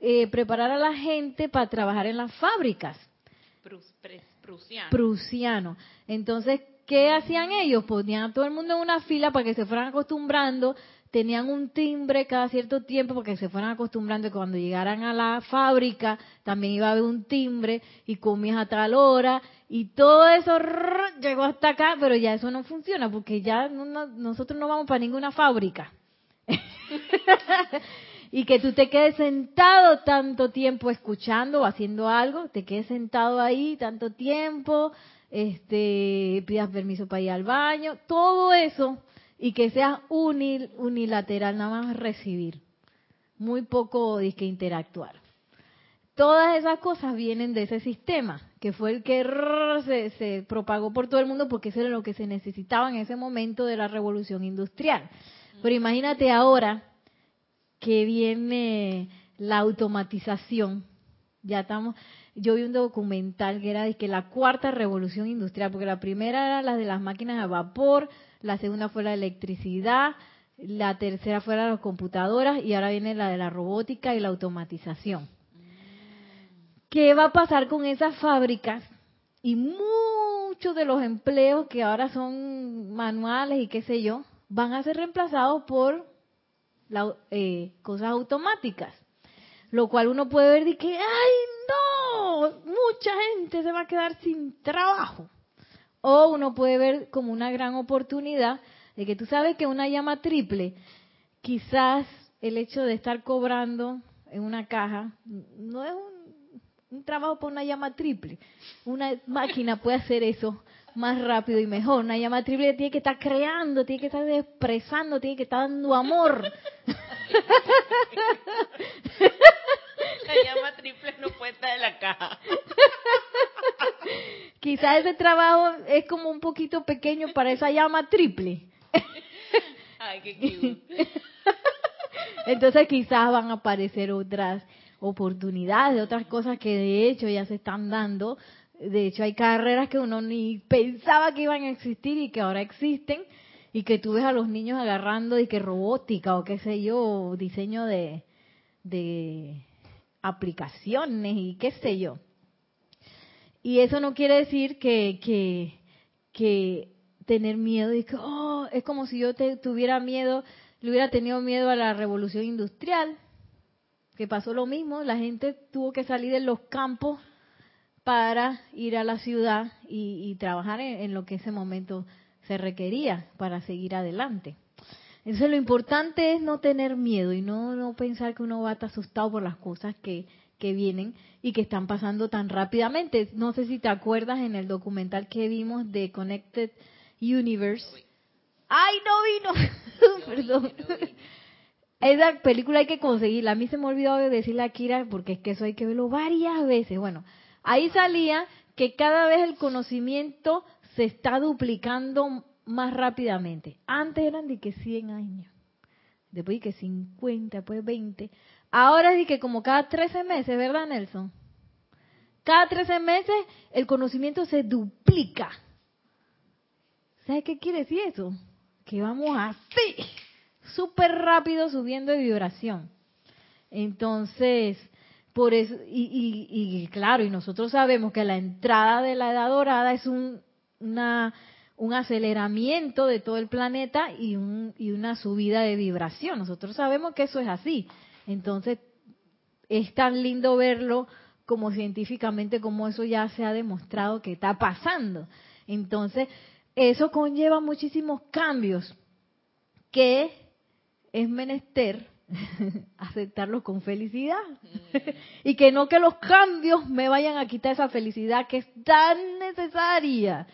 eh, preparar a la gente para trabajar en las fábricas. prusiano. Prusiano. Entonces, ¿qué hacían ellos? Ponían a todo el mundo en una fila para que se fueran acostumbrando, tenían un timbre cada cierto tiempo para que se fueran acostumbrando y cuando llegaran a la fábrica también iba a haber un timbre y comías a tal hora y todo eso llegó hasta acá, pero ya eso no funciona porque ya nosotros no vamos para ninguna fábrica. y que tú te quedes sentado tanto tiempo escuchando o haciendo algo, te quedes sentado ahí tanto tiempo, este, pidas permiso para ir al baño, todo eso y que sea unilateral, nada más recibir, muy poco que interactuar. Todas esas cosas vienen de ese sistema, que fue el que se, se, propagó por todo el mundo porque eso era lo que se necesitaba en ese momento de la revolución industrial. Pero imagínate ahora que viene la automatización. Ya estamos, yo vi un documental que era de que la cuarta revolución industrial, porque la primera era la de las máquinas a vapor, la segunda fue la electricidad, la tercera fue las computadoras y ahora viene la de la robótica y la automatización. ¿Qué va a pasar con esas fábricas y muchos de los empleos que ahora son manuales y qué sé yo, van a ser reemplazados por eh, cosas automáticas? Lo cual uno puede ver de que, ¡ay no! Mucha gente se va a quedar sin trabajo. O uno puede ver como una gran oportunidad de que tú sabes que una llama triple, quizás el hecho de estar cobrando en una caja no es un, trabajo para una llama triple. Una máquina puede hacer eso más rápido y mejor. Una llama triple tiene que estar creando, tiene que estar expresando, tiene que estar dando amor. La llama triple no puede estar en la caja. Quizás ese trabajo es como un poquito pequeño para esa llama triple. Ay, qué Entonces quizás van a aparecer otras oportunidades, otras cosas que de hecho ya se están dando. De hecho hay carreras que uno ni pensaba que iban a existir y que ahora existen y que tú ves a los niños agarrando y que robótica o qué sé yo, diseño de, de aplicaciones y qué sé yo. Y eso no quiere decir que, que, tener miedo y que, oh, es como si yo te, tuviera miedo, le hubiera tenido miedo a la revolución industrial, que pasó lo mismo, la gente tuvo que salir de los campos para ir a la ciudad y, trabajar en, en, lo que ese momento se requería para seguir adelante. Entonces lo importante es no tener miedo y no, no pensar que uno va a estar asustado por las cosas que, que vienen y que están pasando tan rápidamente. No sé si te acuerdas en el documental que vimos de Connected Universe. ¡Ay, no vino! Perdón. Esa película hay que conseguirla. A mí se me olvidó decirle a Kira porque es que eso hay que verlo varias veces. Bueno, ahí salía que cada vez el conocimiento se está duplicando más rápidamente. Antes eran de que 100 años, después de que 50, después 20. Ahora es que como cada 13 meses, ¿verdad, Nelson? Cada 13 meses el conocimiento se duplica. ¿Sabes qué quiere decir eso? Que vamos así, súper rápido subiendo de vibración. Entonces, por eso, y, y, claro, y nosotros sabemos que la entrada de la edad dorada es un, una, un aceleramiento de todo el planeta y, un, y una subida de vibración. Nosotros sabemos que eso es así. Entonces, es tan lindo verlo como científicamente, como eso ya se ha demostrado que está pasando. Entonces, eso conlleva muchísimos cambios que es menester aceptarlos con felicidad. Mm. y que no que los cambios me vayan a quitar esa felicidad que es tan necesaria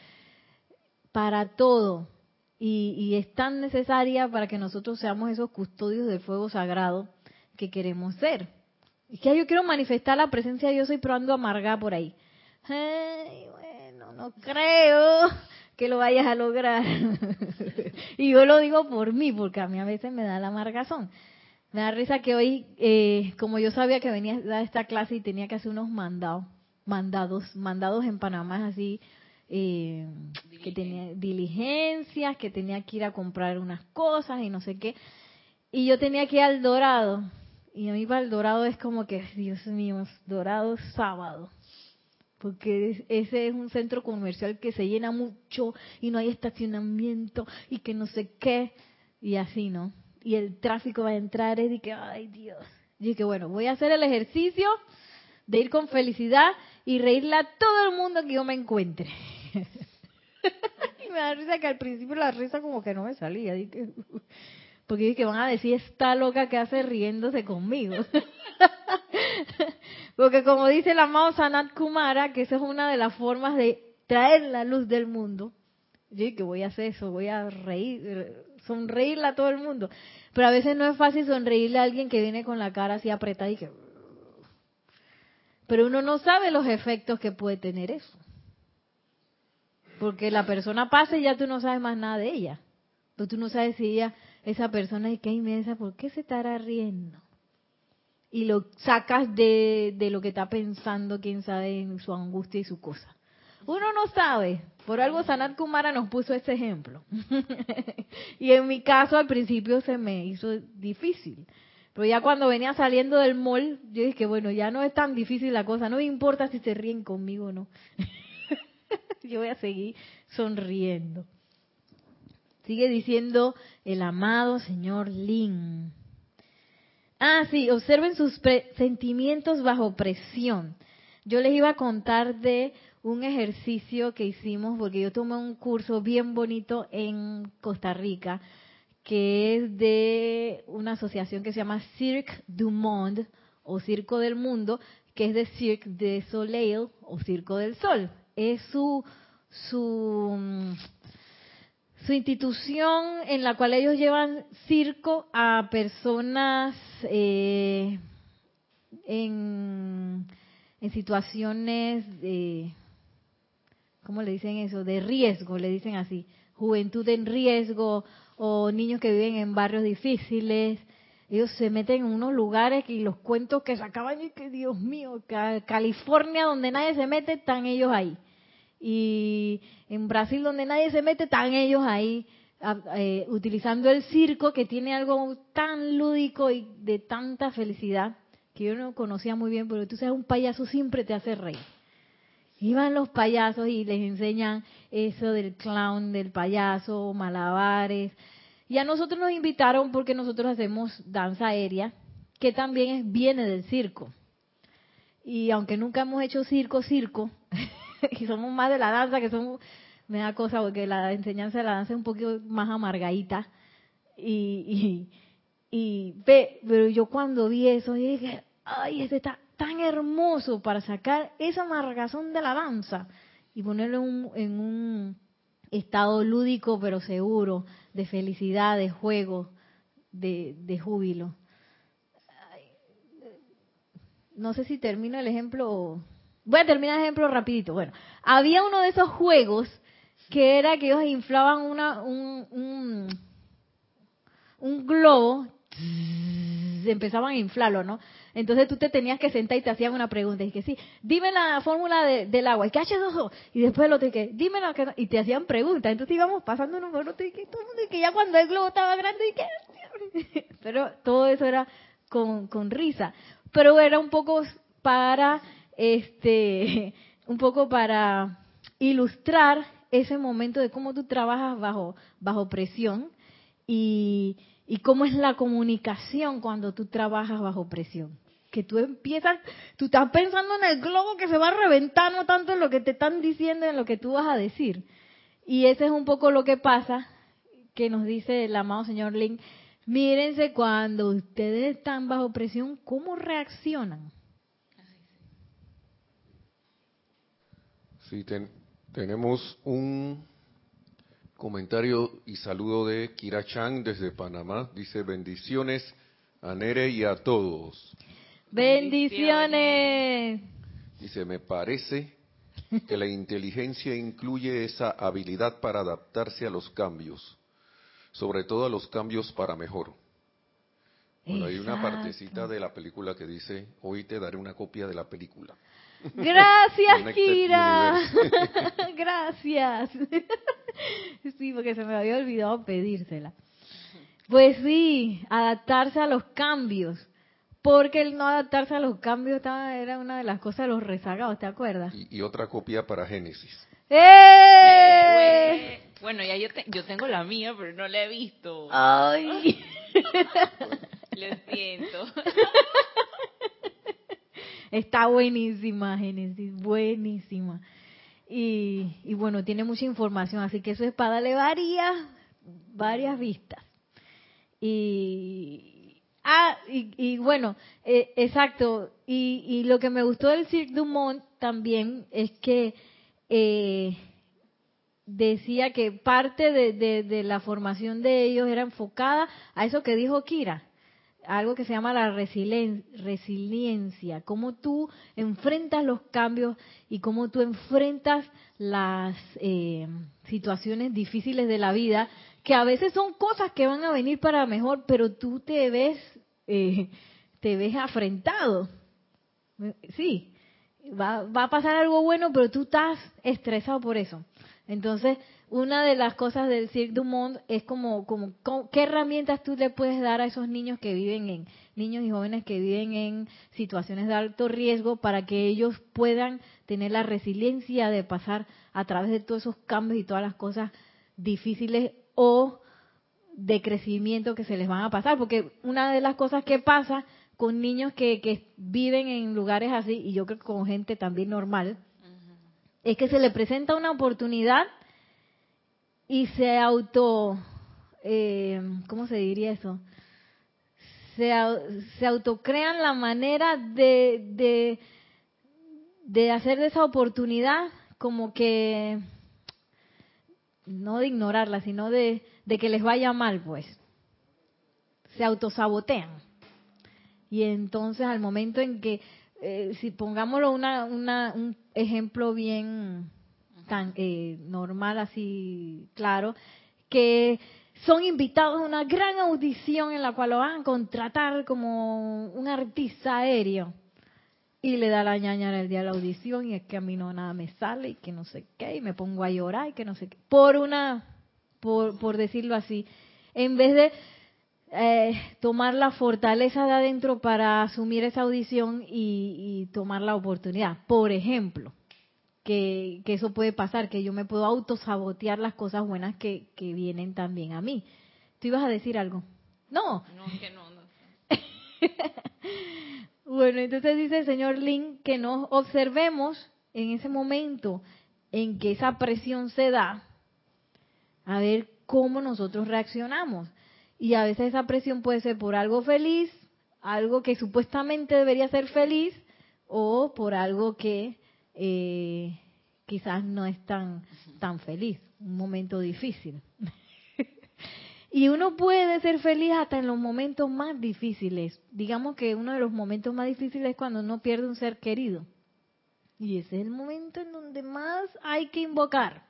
para todo. Y, y, es tan necesaria para que nosotros seamos esos custodios del fuego sagrado que queremos ser. Y que yo quiero manifestar la presencia de Dios y probando amargar por ahí. Ay, bueno, no creo que lo vayas a lograr. y yo lo digo por mí, porque a mí a veces me da la amargazón. Me da risa que hoy, eh, como yo sabía que venía a dar esta clase y tenía que hacer unos mandados, mandados, mandados en Panamá así, eh, que tenía diligencias, que tenía que ir a comprar unas cosas y no sé qué. Y yo tenía que ir al Dorado y a mí para el dorado es como que, Dios mío, dorado sábado. porque ese es un centro comercial que se llena mucho y no hay estacionamiento y que no sé qué, y así, ¿no? Y el tráfico va a entrar y que, ay Dios. Y que bueno, voy a hacer el ejercicio de ir con felicidad y reírle a todo el mundo que yo me encuentre. y me da risa que al principio la risa como que no me salía. Porque dije que van a decir, esta loca que hace riéndose conmigo. Porque como dice el amado Sanat Kumara, que esa es una de las formas de traer la luz del mundo. Yo que voy a hacer eso, voy a reír, sonreírle a todo el mundo. Pero a veces no es fácil sonreírle a alguien que viene con la cara así apretada y que... Pero uno no sabe los efectos que puede tener eso. Porque la persona pasa y ya tú no sabes más nada de ella. Pero tú no sabes si ella, esa persona es que inmensa, ¿por qué se estará riendo? y lo sacas de, de lo que está pensando, quién sabe, en su angustia y su cosa. Uno no sabe. Por algo Sanat Kumara nos puso ese ejemplo. y en mi caso al principio se me hizo difícil. Pero ya cuando venía saliendo del mall, yo dije, bueno, ya no es tan difícil la cosa. No me importa si se ríen conmigo o no. yo voy a seguir sonriendo. Sigue diciendo el amado señor Lin. Ah, sí, observen sus sentimientos bajo presión. Yo les iba a contar de un ejercicio que hicimos, porque yo tomé un curso bien bonito en Costa Rica, que es de una asociación que se llama Cirque du Monde, o Circo del Mundo, que es de Cirque de Soleil, o Circo del Sol. Es su, su su institución en la cual ellos llevan circo a personas eh, en, situaciones de, ¿cómo le dicen eso? De riesgo, le dicen así, juventud en riesgo o niños que viven en barrios difíciles. Ellos se meten en unos lugares y los cuentos que sacaban y que Dios mío, California donde nadie se mete, están ellos ahí y en Brasil donde nadie se mete, están ellos ahí eh, utilizando el circo que tiene algo tan lúdico y de tanta felicidad que yo no conocía muy bien, pero tú sabes, un payaso siempre te hace reír. Iban los payasos y les enseñan eso del clown, del payaso, malabares. Y a nosotros nos invitaron porque nosotros hacemos danza aérea, que también viene del circo. Y aunque nunca hemos hecho circo, circo, y somos más de la danza, que somos, me da cosa porque la enseñanza de la danza es un poquito más amargadita. Y, y, y ve, pero yo cuando vi eso dije, ay, este está tan hermoso para sacar esa amargazón de la danza y ponerlo en un, estado lúdico pero seguro, de felicidad, de juego, de, de júbilo. No sé si termino el ejemplo Voy a terminar el ejemplo rapidito. Bueno, había uno de esos juegos que era que ellos inflaban una, un, un, globo, empezaban a inflarlo, ¿no? Entonces tú te tenías que sentar y te hacían una pregunta. Y que sí, dime la fórmula del agua. Y que H2O. Y después lo otro, que dime la que... Y te hacían preguntas. Entonces íbamos pasando uno por. Y que todo el mundo, y que ya cuando el globo estaba grande, y que... Pero todo eso era con, con risa. Pero era un poco para este, un poco para ilustrar ese momento de cómo tú trabajas bajo, bajo presión y, y cómo es la comunicación cuando tú trabajas bajo presión. Que tú empiezas, tú estás pensando en el globo que se va a reventar, no tanto en lo que te están diciendo, en lo que tú vas a decir. Y ese es un poco lo que pasa, que nos dice el amado señor Link. Mírense cuando ustedes están bajo presión, cómo reaccionan. Sí, tenemos un comentario y saludo de Kira Chang desde Panamá. Dice bendiciones a Nere y a todos. Bendiciones. Dice, me parece que la inteligencia incluye esa habilidad para adaptarse a los cambios, sobre todo a los cambios para mejor. Bueno, hay una partecita de la película que dice, hoy te daré una copia de la película. Gracias, Kira. Gracias. sí, porque se me había olvidado pedírsela. Pues sí, adaptarse a los cambios. porque el no adaptarse a los cambios era una de las cosas de los rezagados, ¿te acuerdas? Y, otra copia para Génesis. ¡Eh! Bueno, ya yo, yo tengo la mía, pero no la he visto. Ay. Lo siento. Está buenísima, Génesis, buenísima. Y, y, bueno, tiene mucha información, así que eso es para darle varias, vistas. Y, ah, y, bueno, eh, exacto. Y, y, lo que me gustó del Cirque du Monde también es que eh, decía que parte de, de, la formación de ellos era enfocada a eso que dijo Kira, algo que se llama la resiliencia, cómo tú enfrentas los cambios y cómo tú enfrentas las eh, situaciones difíciles de la vida, que a veces son cosas que van a venir para mejor, pero tú te ves, eh, te ves afrentado. Sí, va, va a pasar algo bueno, pero tú estás estresado por eso. Entonces, una de las cosas del Cirque du Monde es como, como, qué herramientas tú le puedes dar a esos niños que viven en, niños y jóvenes que viven en situaciones de alto riesgo para que ellos puedan tener la resiliencia de pasar a través de todos esos cambios y todas las cosas difíciles o de crecimiento que se les van a pasar. Porque una de las cosas que pasa con niños que, que viven en lugares así, y yo creo que con gente también normal, es que se le presenta una oportunidad y se auto, eh, ¿cómo se diría eso? Se, se autocrean la manera de, de, de hacer de esa oportunidad como que, no de ignorarla, sino de, de que les vaya mal, pues. Se autosabotean. Y entonces al momento en que, eh, si pongámoslo una, una, un ejemplo bien tan eh, normal, así claro, que son invitados a una gran audición en la cual lo van a contratar como un artista aéreo. Y le da la ñaña el día de la audición y es que a mí no nada me sale y que no sé qué, y me pongo a llorar y que no sé qué. Por una, por, por decirlo así, en vez de eh, tomar la fortaleza de adentro para asumir esa audición y tomar la oportunidad. Por ejemplo, que, eso puede pasar, que yo me puedo autosabotear las cosas buenas que, vienen también a mí. ¿Tú ibas a decir algo? No. No, que no. no. bueno, entonces dice el señor Lin que nos observemos en ese momento en que esa presión se da, a ver cómo nosotros reaccionamos. Y a veces esa presión puede ser por algo feliz, algo que supuestamente debería ser feliz, o por algo que eh, quizás no es tan, tan feliz, un momento difícil. y uno puede ser feliz hasta en los momentos más difíciles. Digamos que uno de los momentos más difíciles es cuando uno pierde un ser querido. Y ese es el momento en donde más hay que invocar.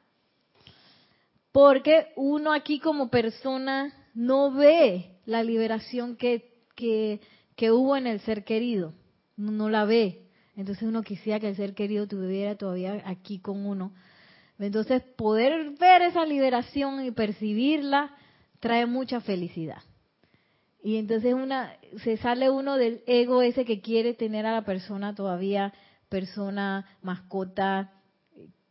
Porque uno aquí como persona no ve la liberación que, que, que hubo en el ser querido. No la ve. Entonces uno quisiera que el ser querido estuviera todavía aquí con uno. Entonces poder ver esa liberación y percibirla trae mucha felicidad. Y entonces una se sale uno del ego ese que quiere tener a la persona todavía persona, mascota,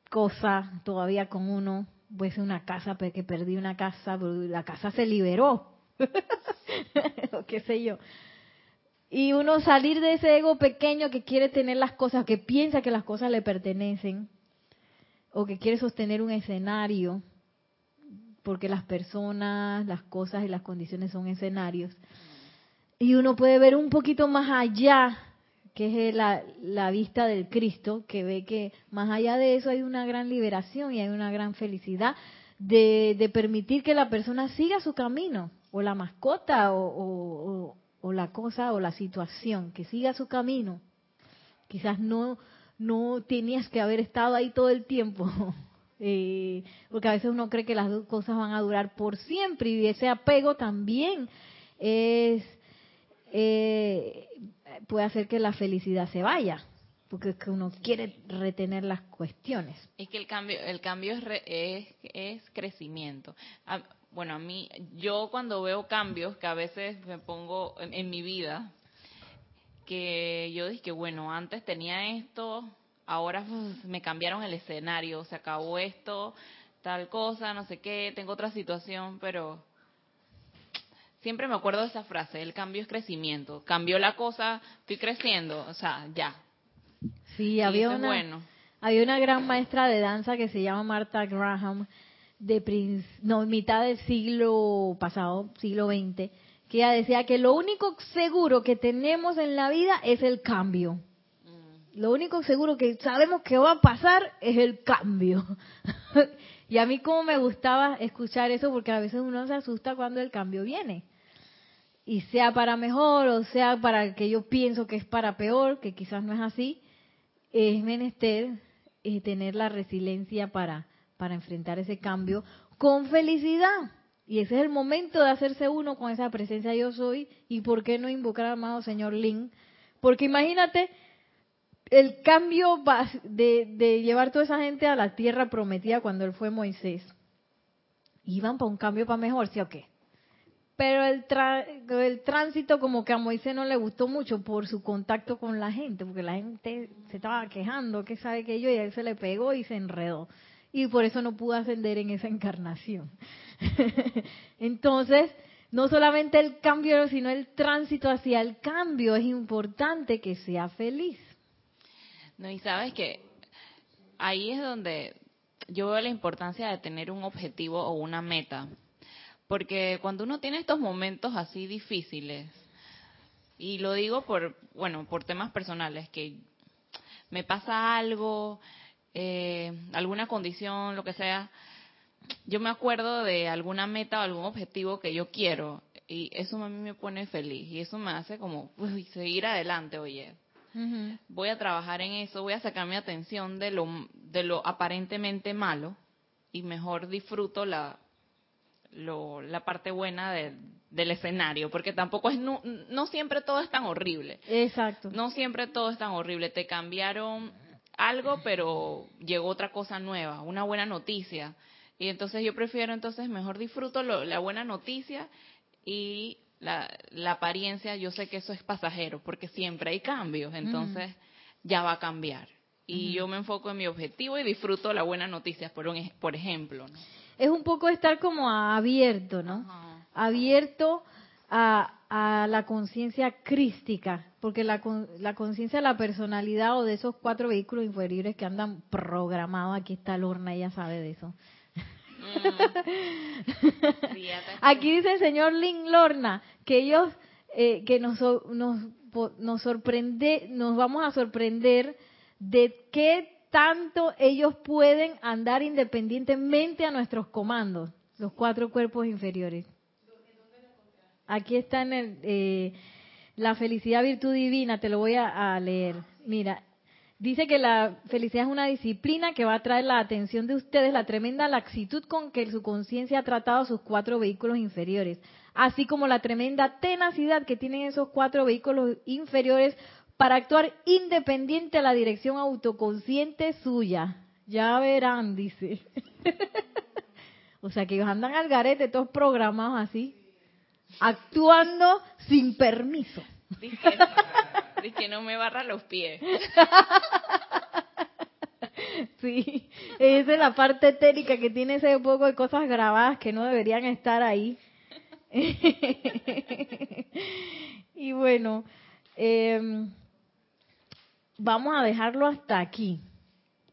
cosa todavía con uno. Puede ser una casa, que perdí una casa, la casa se liberó. o qué sé yo. Y uno salir de ese ego pequeño que quiere tener las cosas, que piensa que las cosas le pertenecen, o que quiere sostener un escenario, porque las personas, las cosas y las condiciones son escenarios. Y uno puede ver un poquito más allá, que es la, la vista del Cristo, que ve que más allá de eso hay una gran liberación y hay una gran felicidad de, de permitir que la persona siga su camino, o la mascota, o, o la cosa o la situación, que siga su camino. Quizás no, no tenías que haber estado ahí todo el tiempo, eh, porque a veces uno cree que las dos cosas van a durar por siempre y ese apego también es eh, puede hacer que la felicidad se vaya porque es que uno quiere retener las cuestiones. Es que el cambio, el cambio es, es, crecimiento bueno, a mí, yo cuando veo cambios que a veces me pongo en, mi vida, que yo dije que bueno, antes tenía esto, ahora me cambiaron el escenario, se acabó esto, tal cosa, no sé qué, tengo otra situación, pero siempre me acuerdo de esa frase, el cambio es crecimiento, cambió la cosa, estoy creciendo, o sea, ya. Sí, había una, bueno. había una gran maestra de danza que se llama Martha Graham, de no, mitad del siglo pasado, siglo XX, que ella decía que lo único seguro que tenemos en la vida es el cambio. Mm. Lo único seguro que sabemos que va a pasar es el cambio. y a mí como me gustaba escuchar eso porque a veces uno se asusta cuando el cambio viene. Y sea para mejor o sea para que yo pienso que es para peor, que quizás no es así, es menester eh, tener la resiliencia para, para enfrentar ese cambio con felicidad. Y ese es el momento de hacerse uno con esa presencia yo soy. ¿Y por qué no invocar al amado señor Lin? Porque imagínate el cambio de, llevar toda esa gente a la tierra prometida cuando él fue Moisés. Iban para un cambio para mejor, ¿sí o qué? Pero el, el tránsito como que a Moisés no le gustó mucho por su contacto con la gente, porque la gente se estaba quejando, que sabe que yo, y él se le pegó y se enredó y por eso no pudo ascender en esa encarnación. Entonces, no solamente el cambio, sino el tránsito hacia el cambio es importante que sea feliz. No, y sabes que ahí es donde yo veo la importancia de tener un objetivo o una meta. Porque cuando uno tiene estos momentos así difíciles, y lo digo por, bueno, por temas personales, que me pasa algo, eh, alguna condición, lo que sea, yo me acuerdo de alguna meta o algún objetivo que yo quiero y eso a mí me pone feliz y eso me hace como seguir adelante, oye. Voy a trabajar en eso, voy a sacar mi atención de lo, de lo aparentemente malo y mejor disfruto la, la parte buena del escenario, porque tampoco es, no, no siempre todo es tan horrible. Exacto. No siempre todo es tan horrible. Te cambiaron algo, pero llegó otra cosa nueva, una buena noticia. Y entonces yo prefiero, entonces mejor disfruto la buena noticia y la, apariencia, yo sé que eso es pasajero, porque siempre hay cambios, entonces ya va a cambiar. Y yo me enfoco en mi objetivo y disfruto la buena noticia, por, un, por ejemplo. Es un poco estar como abierto, ¿no? Abierto a, a la conciencia crística, porque la, la conciencia de la personalidad o de esos cuatro vehículos inferiores que andan programados, aquí está Lorna, ella sabe de eso. Mm. aquí dice el señor Lin Lorna que ellos, eh, que nos, nos, nos sorprende, nos vamos a sorprender de qué tanto ellos pueden andar independientemente a nuestros comandos, los cuatro cuerpos inferiores. Aquí está en el, eh, la felicidad virtud divina, te lo voy a, leer. Mira, dice que la felicidad es una disciplina que va a traer la atención de ustedes, la tremenda laxitud con que su conciencia ha tratado sus cuatro vehículos inferiores, así como la tremenda tenacidad que tienen esos cuatro vehículos inferiores para actuar independiente a la dirección autoconsciente suya. Ya verán, dice. o sea que ellos andan al garete, todos programados así actuando sin permiso. Dice, que no me barra los pies. Sí, esa es la parte técnica que tiene ese poco de cosas grabadas que no deberían estar ahí. y bueno, em, vamos a dejarlo hasta aquí,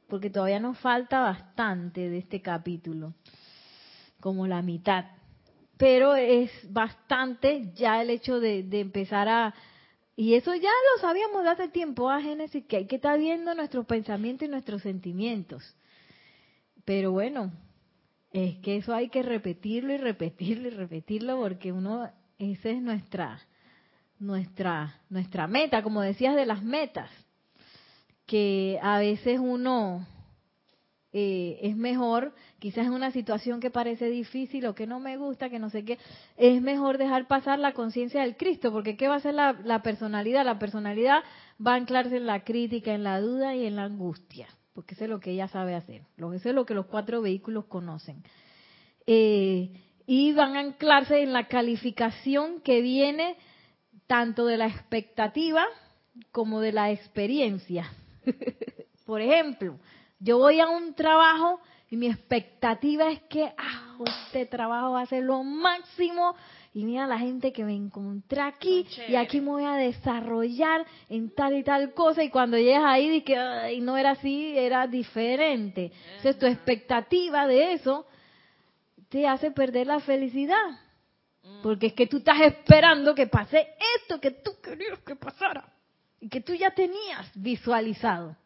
porque todavía nos falta bastante de este capítulo, como la mitad pero es bastante ya el hecho de, empezar a... Y eso ya lo sabíamos de hace tiempo a Génesis, que hay que estar viendo nuestros pensamientos y nuestros sentimientos. Pero bueno, es que eso hay que repetirlo y repetirlo y repetirlo porque uno, esa es nuestra, nuestra, nuestra meta, como decías de las metas, que a veces uno eh, es mejor, quizás en una situación que parece difícil o que no me gusta, que no sé qué, es mejor dejar pasar la conciencia del Cristo, porque ¿qué va a ser la, personalidad? La personalidad va a anclarse en la crítica, en la duda y en la angustia, porque eso es lo que ella sabe hacer, eso es lo que los cuatro vehículos conocen. Eh, y van a anclarse en la calificación que viene tanto de la expectativa como de la experiencia. Por ejemplo, yo voy a un trabajo y mi expectativa es que ah, este trabajo va a ser lo máximo y mira la gente que me encontré aquí y aquí me voy a desarrollar en tal y tal cosa y cuando llegas ahí y que no era así, era diferente. Entonces tu expectativa de eso te hace perder la felicidad. Mm. Porque es que tú estás esperando que pase esto que tú querías que pasara y que tú ya tenías visualizado.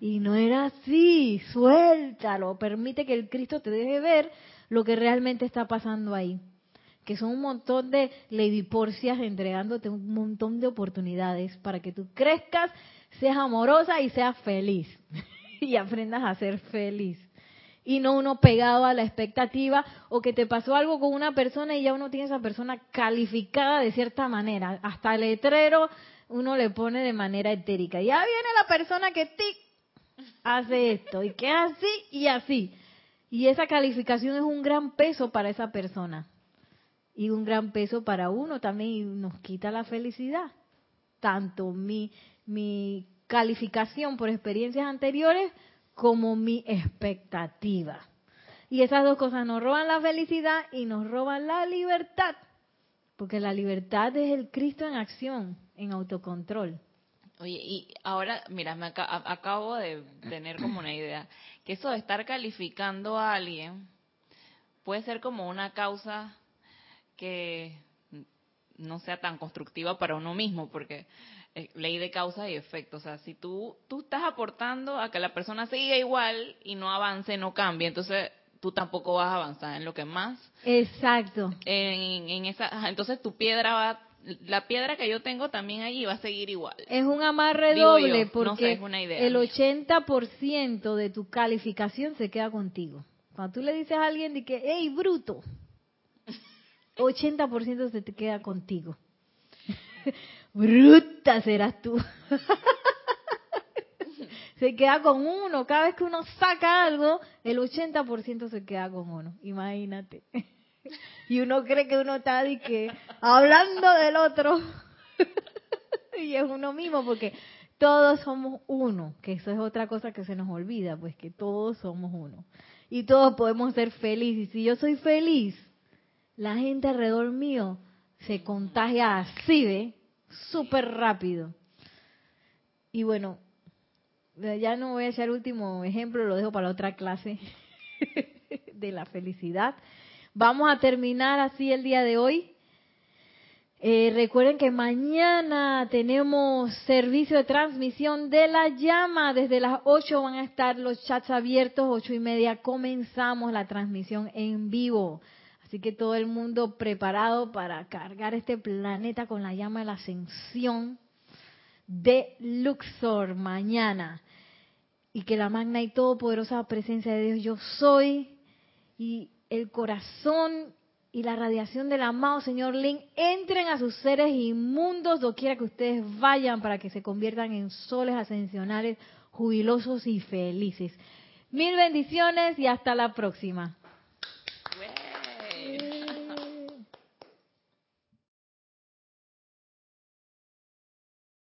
Y no era así, suéltalo, permite que el Cristo te deje ver lo que realmente está pasando ahí que son un montón de porcias entregándote un montón de oportunidades para que tú crezcas, seas amorosa y seas feliz. y aprendas a ser feliz. Y no uno pegado a la expectativa o que te pasó algo con una persona y ya uno tiene esa persona calificada de cierta manera. Hasta el letrero uno le pone de manera etérica. Ya viene la persona que tic hace esto y que así y así. Y esa calificación es un gran peso para esa persona y un gran peso para uno también y nos quita la felicidad. Tanto mi, mi calificación por experiencias anteriores como mi expectativa. Y esas dos cosas nos roban la felicidad y nos roban la libertad. Porque la libertad es el Cristo en acción, en autocontrol. Oye, y ahora, mira, me acabo de tener como una idea, que eso de estar calificando a alguien puede ser como una causa que no sea tan constructiva para uno mismo, porque eh, ley de causa y efecto, o sea, si tú, tú estás aportando a que la persona siga igual y no avance, no cambie, entonces tú tampoco vas a avanzar en lo que más. Exacto. En, esa, entonces tu piedra va, la piedra que yo tengo también allí va a seguir igual. Es un amarre doble porque es una idea el 80% de tu calificación se queda contigo. Cuando tú le dices a alguien de que, hey, bruto, 80% se te queda contigo. Bruta serás tú. se queda con uno. Cada vez que uno saca algo, el 80% se queda con uno. Imagínate. Y uno cree que uno está de que hablando del otro. y es uno mismo porque todos somos uno, que eso es otra cosa que se nos olvida, pues que todos somos uno. Y todos podemos ser felices. Y si yo soy feliz, la gente alrededor mío se contagia así, ¿ve? Súper rápido. Y bueno, ya no voy a echar último ejemplo, lo dejo para otra clase de la felicidad. Vamos a terminar así el día de hoy. Eh, recuerden que mañana tenemos servicio de transmisión de la llama. Desde las 8 van a estar los chats abiertos, ocho y media comenzamos la transmisión en vivo. Así que todo el mundo preparado para cargar este planeta con la llama de la ascensión de Luxor mañana. Y que la magna y todopoderosa presencia de Dios yo soy y el corazón y la radiación del amado Señor Lin entren a sus seres inmundos doquiera que ustedes vayan para que se conviertan en soles ascensionales jubilosos y felices. Mil bendiciones y hasta la próxima.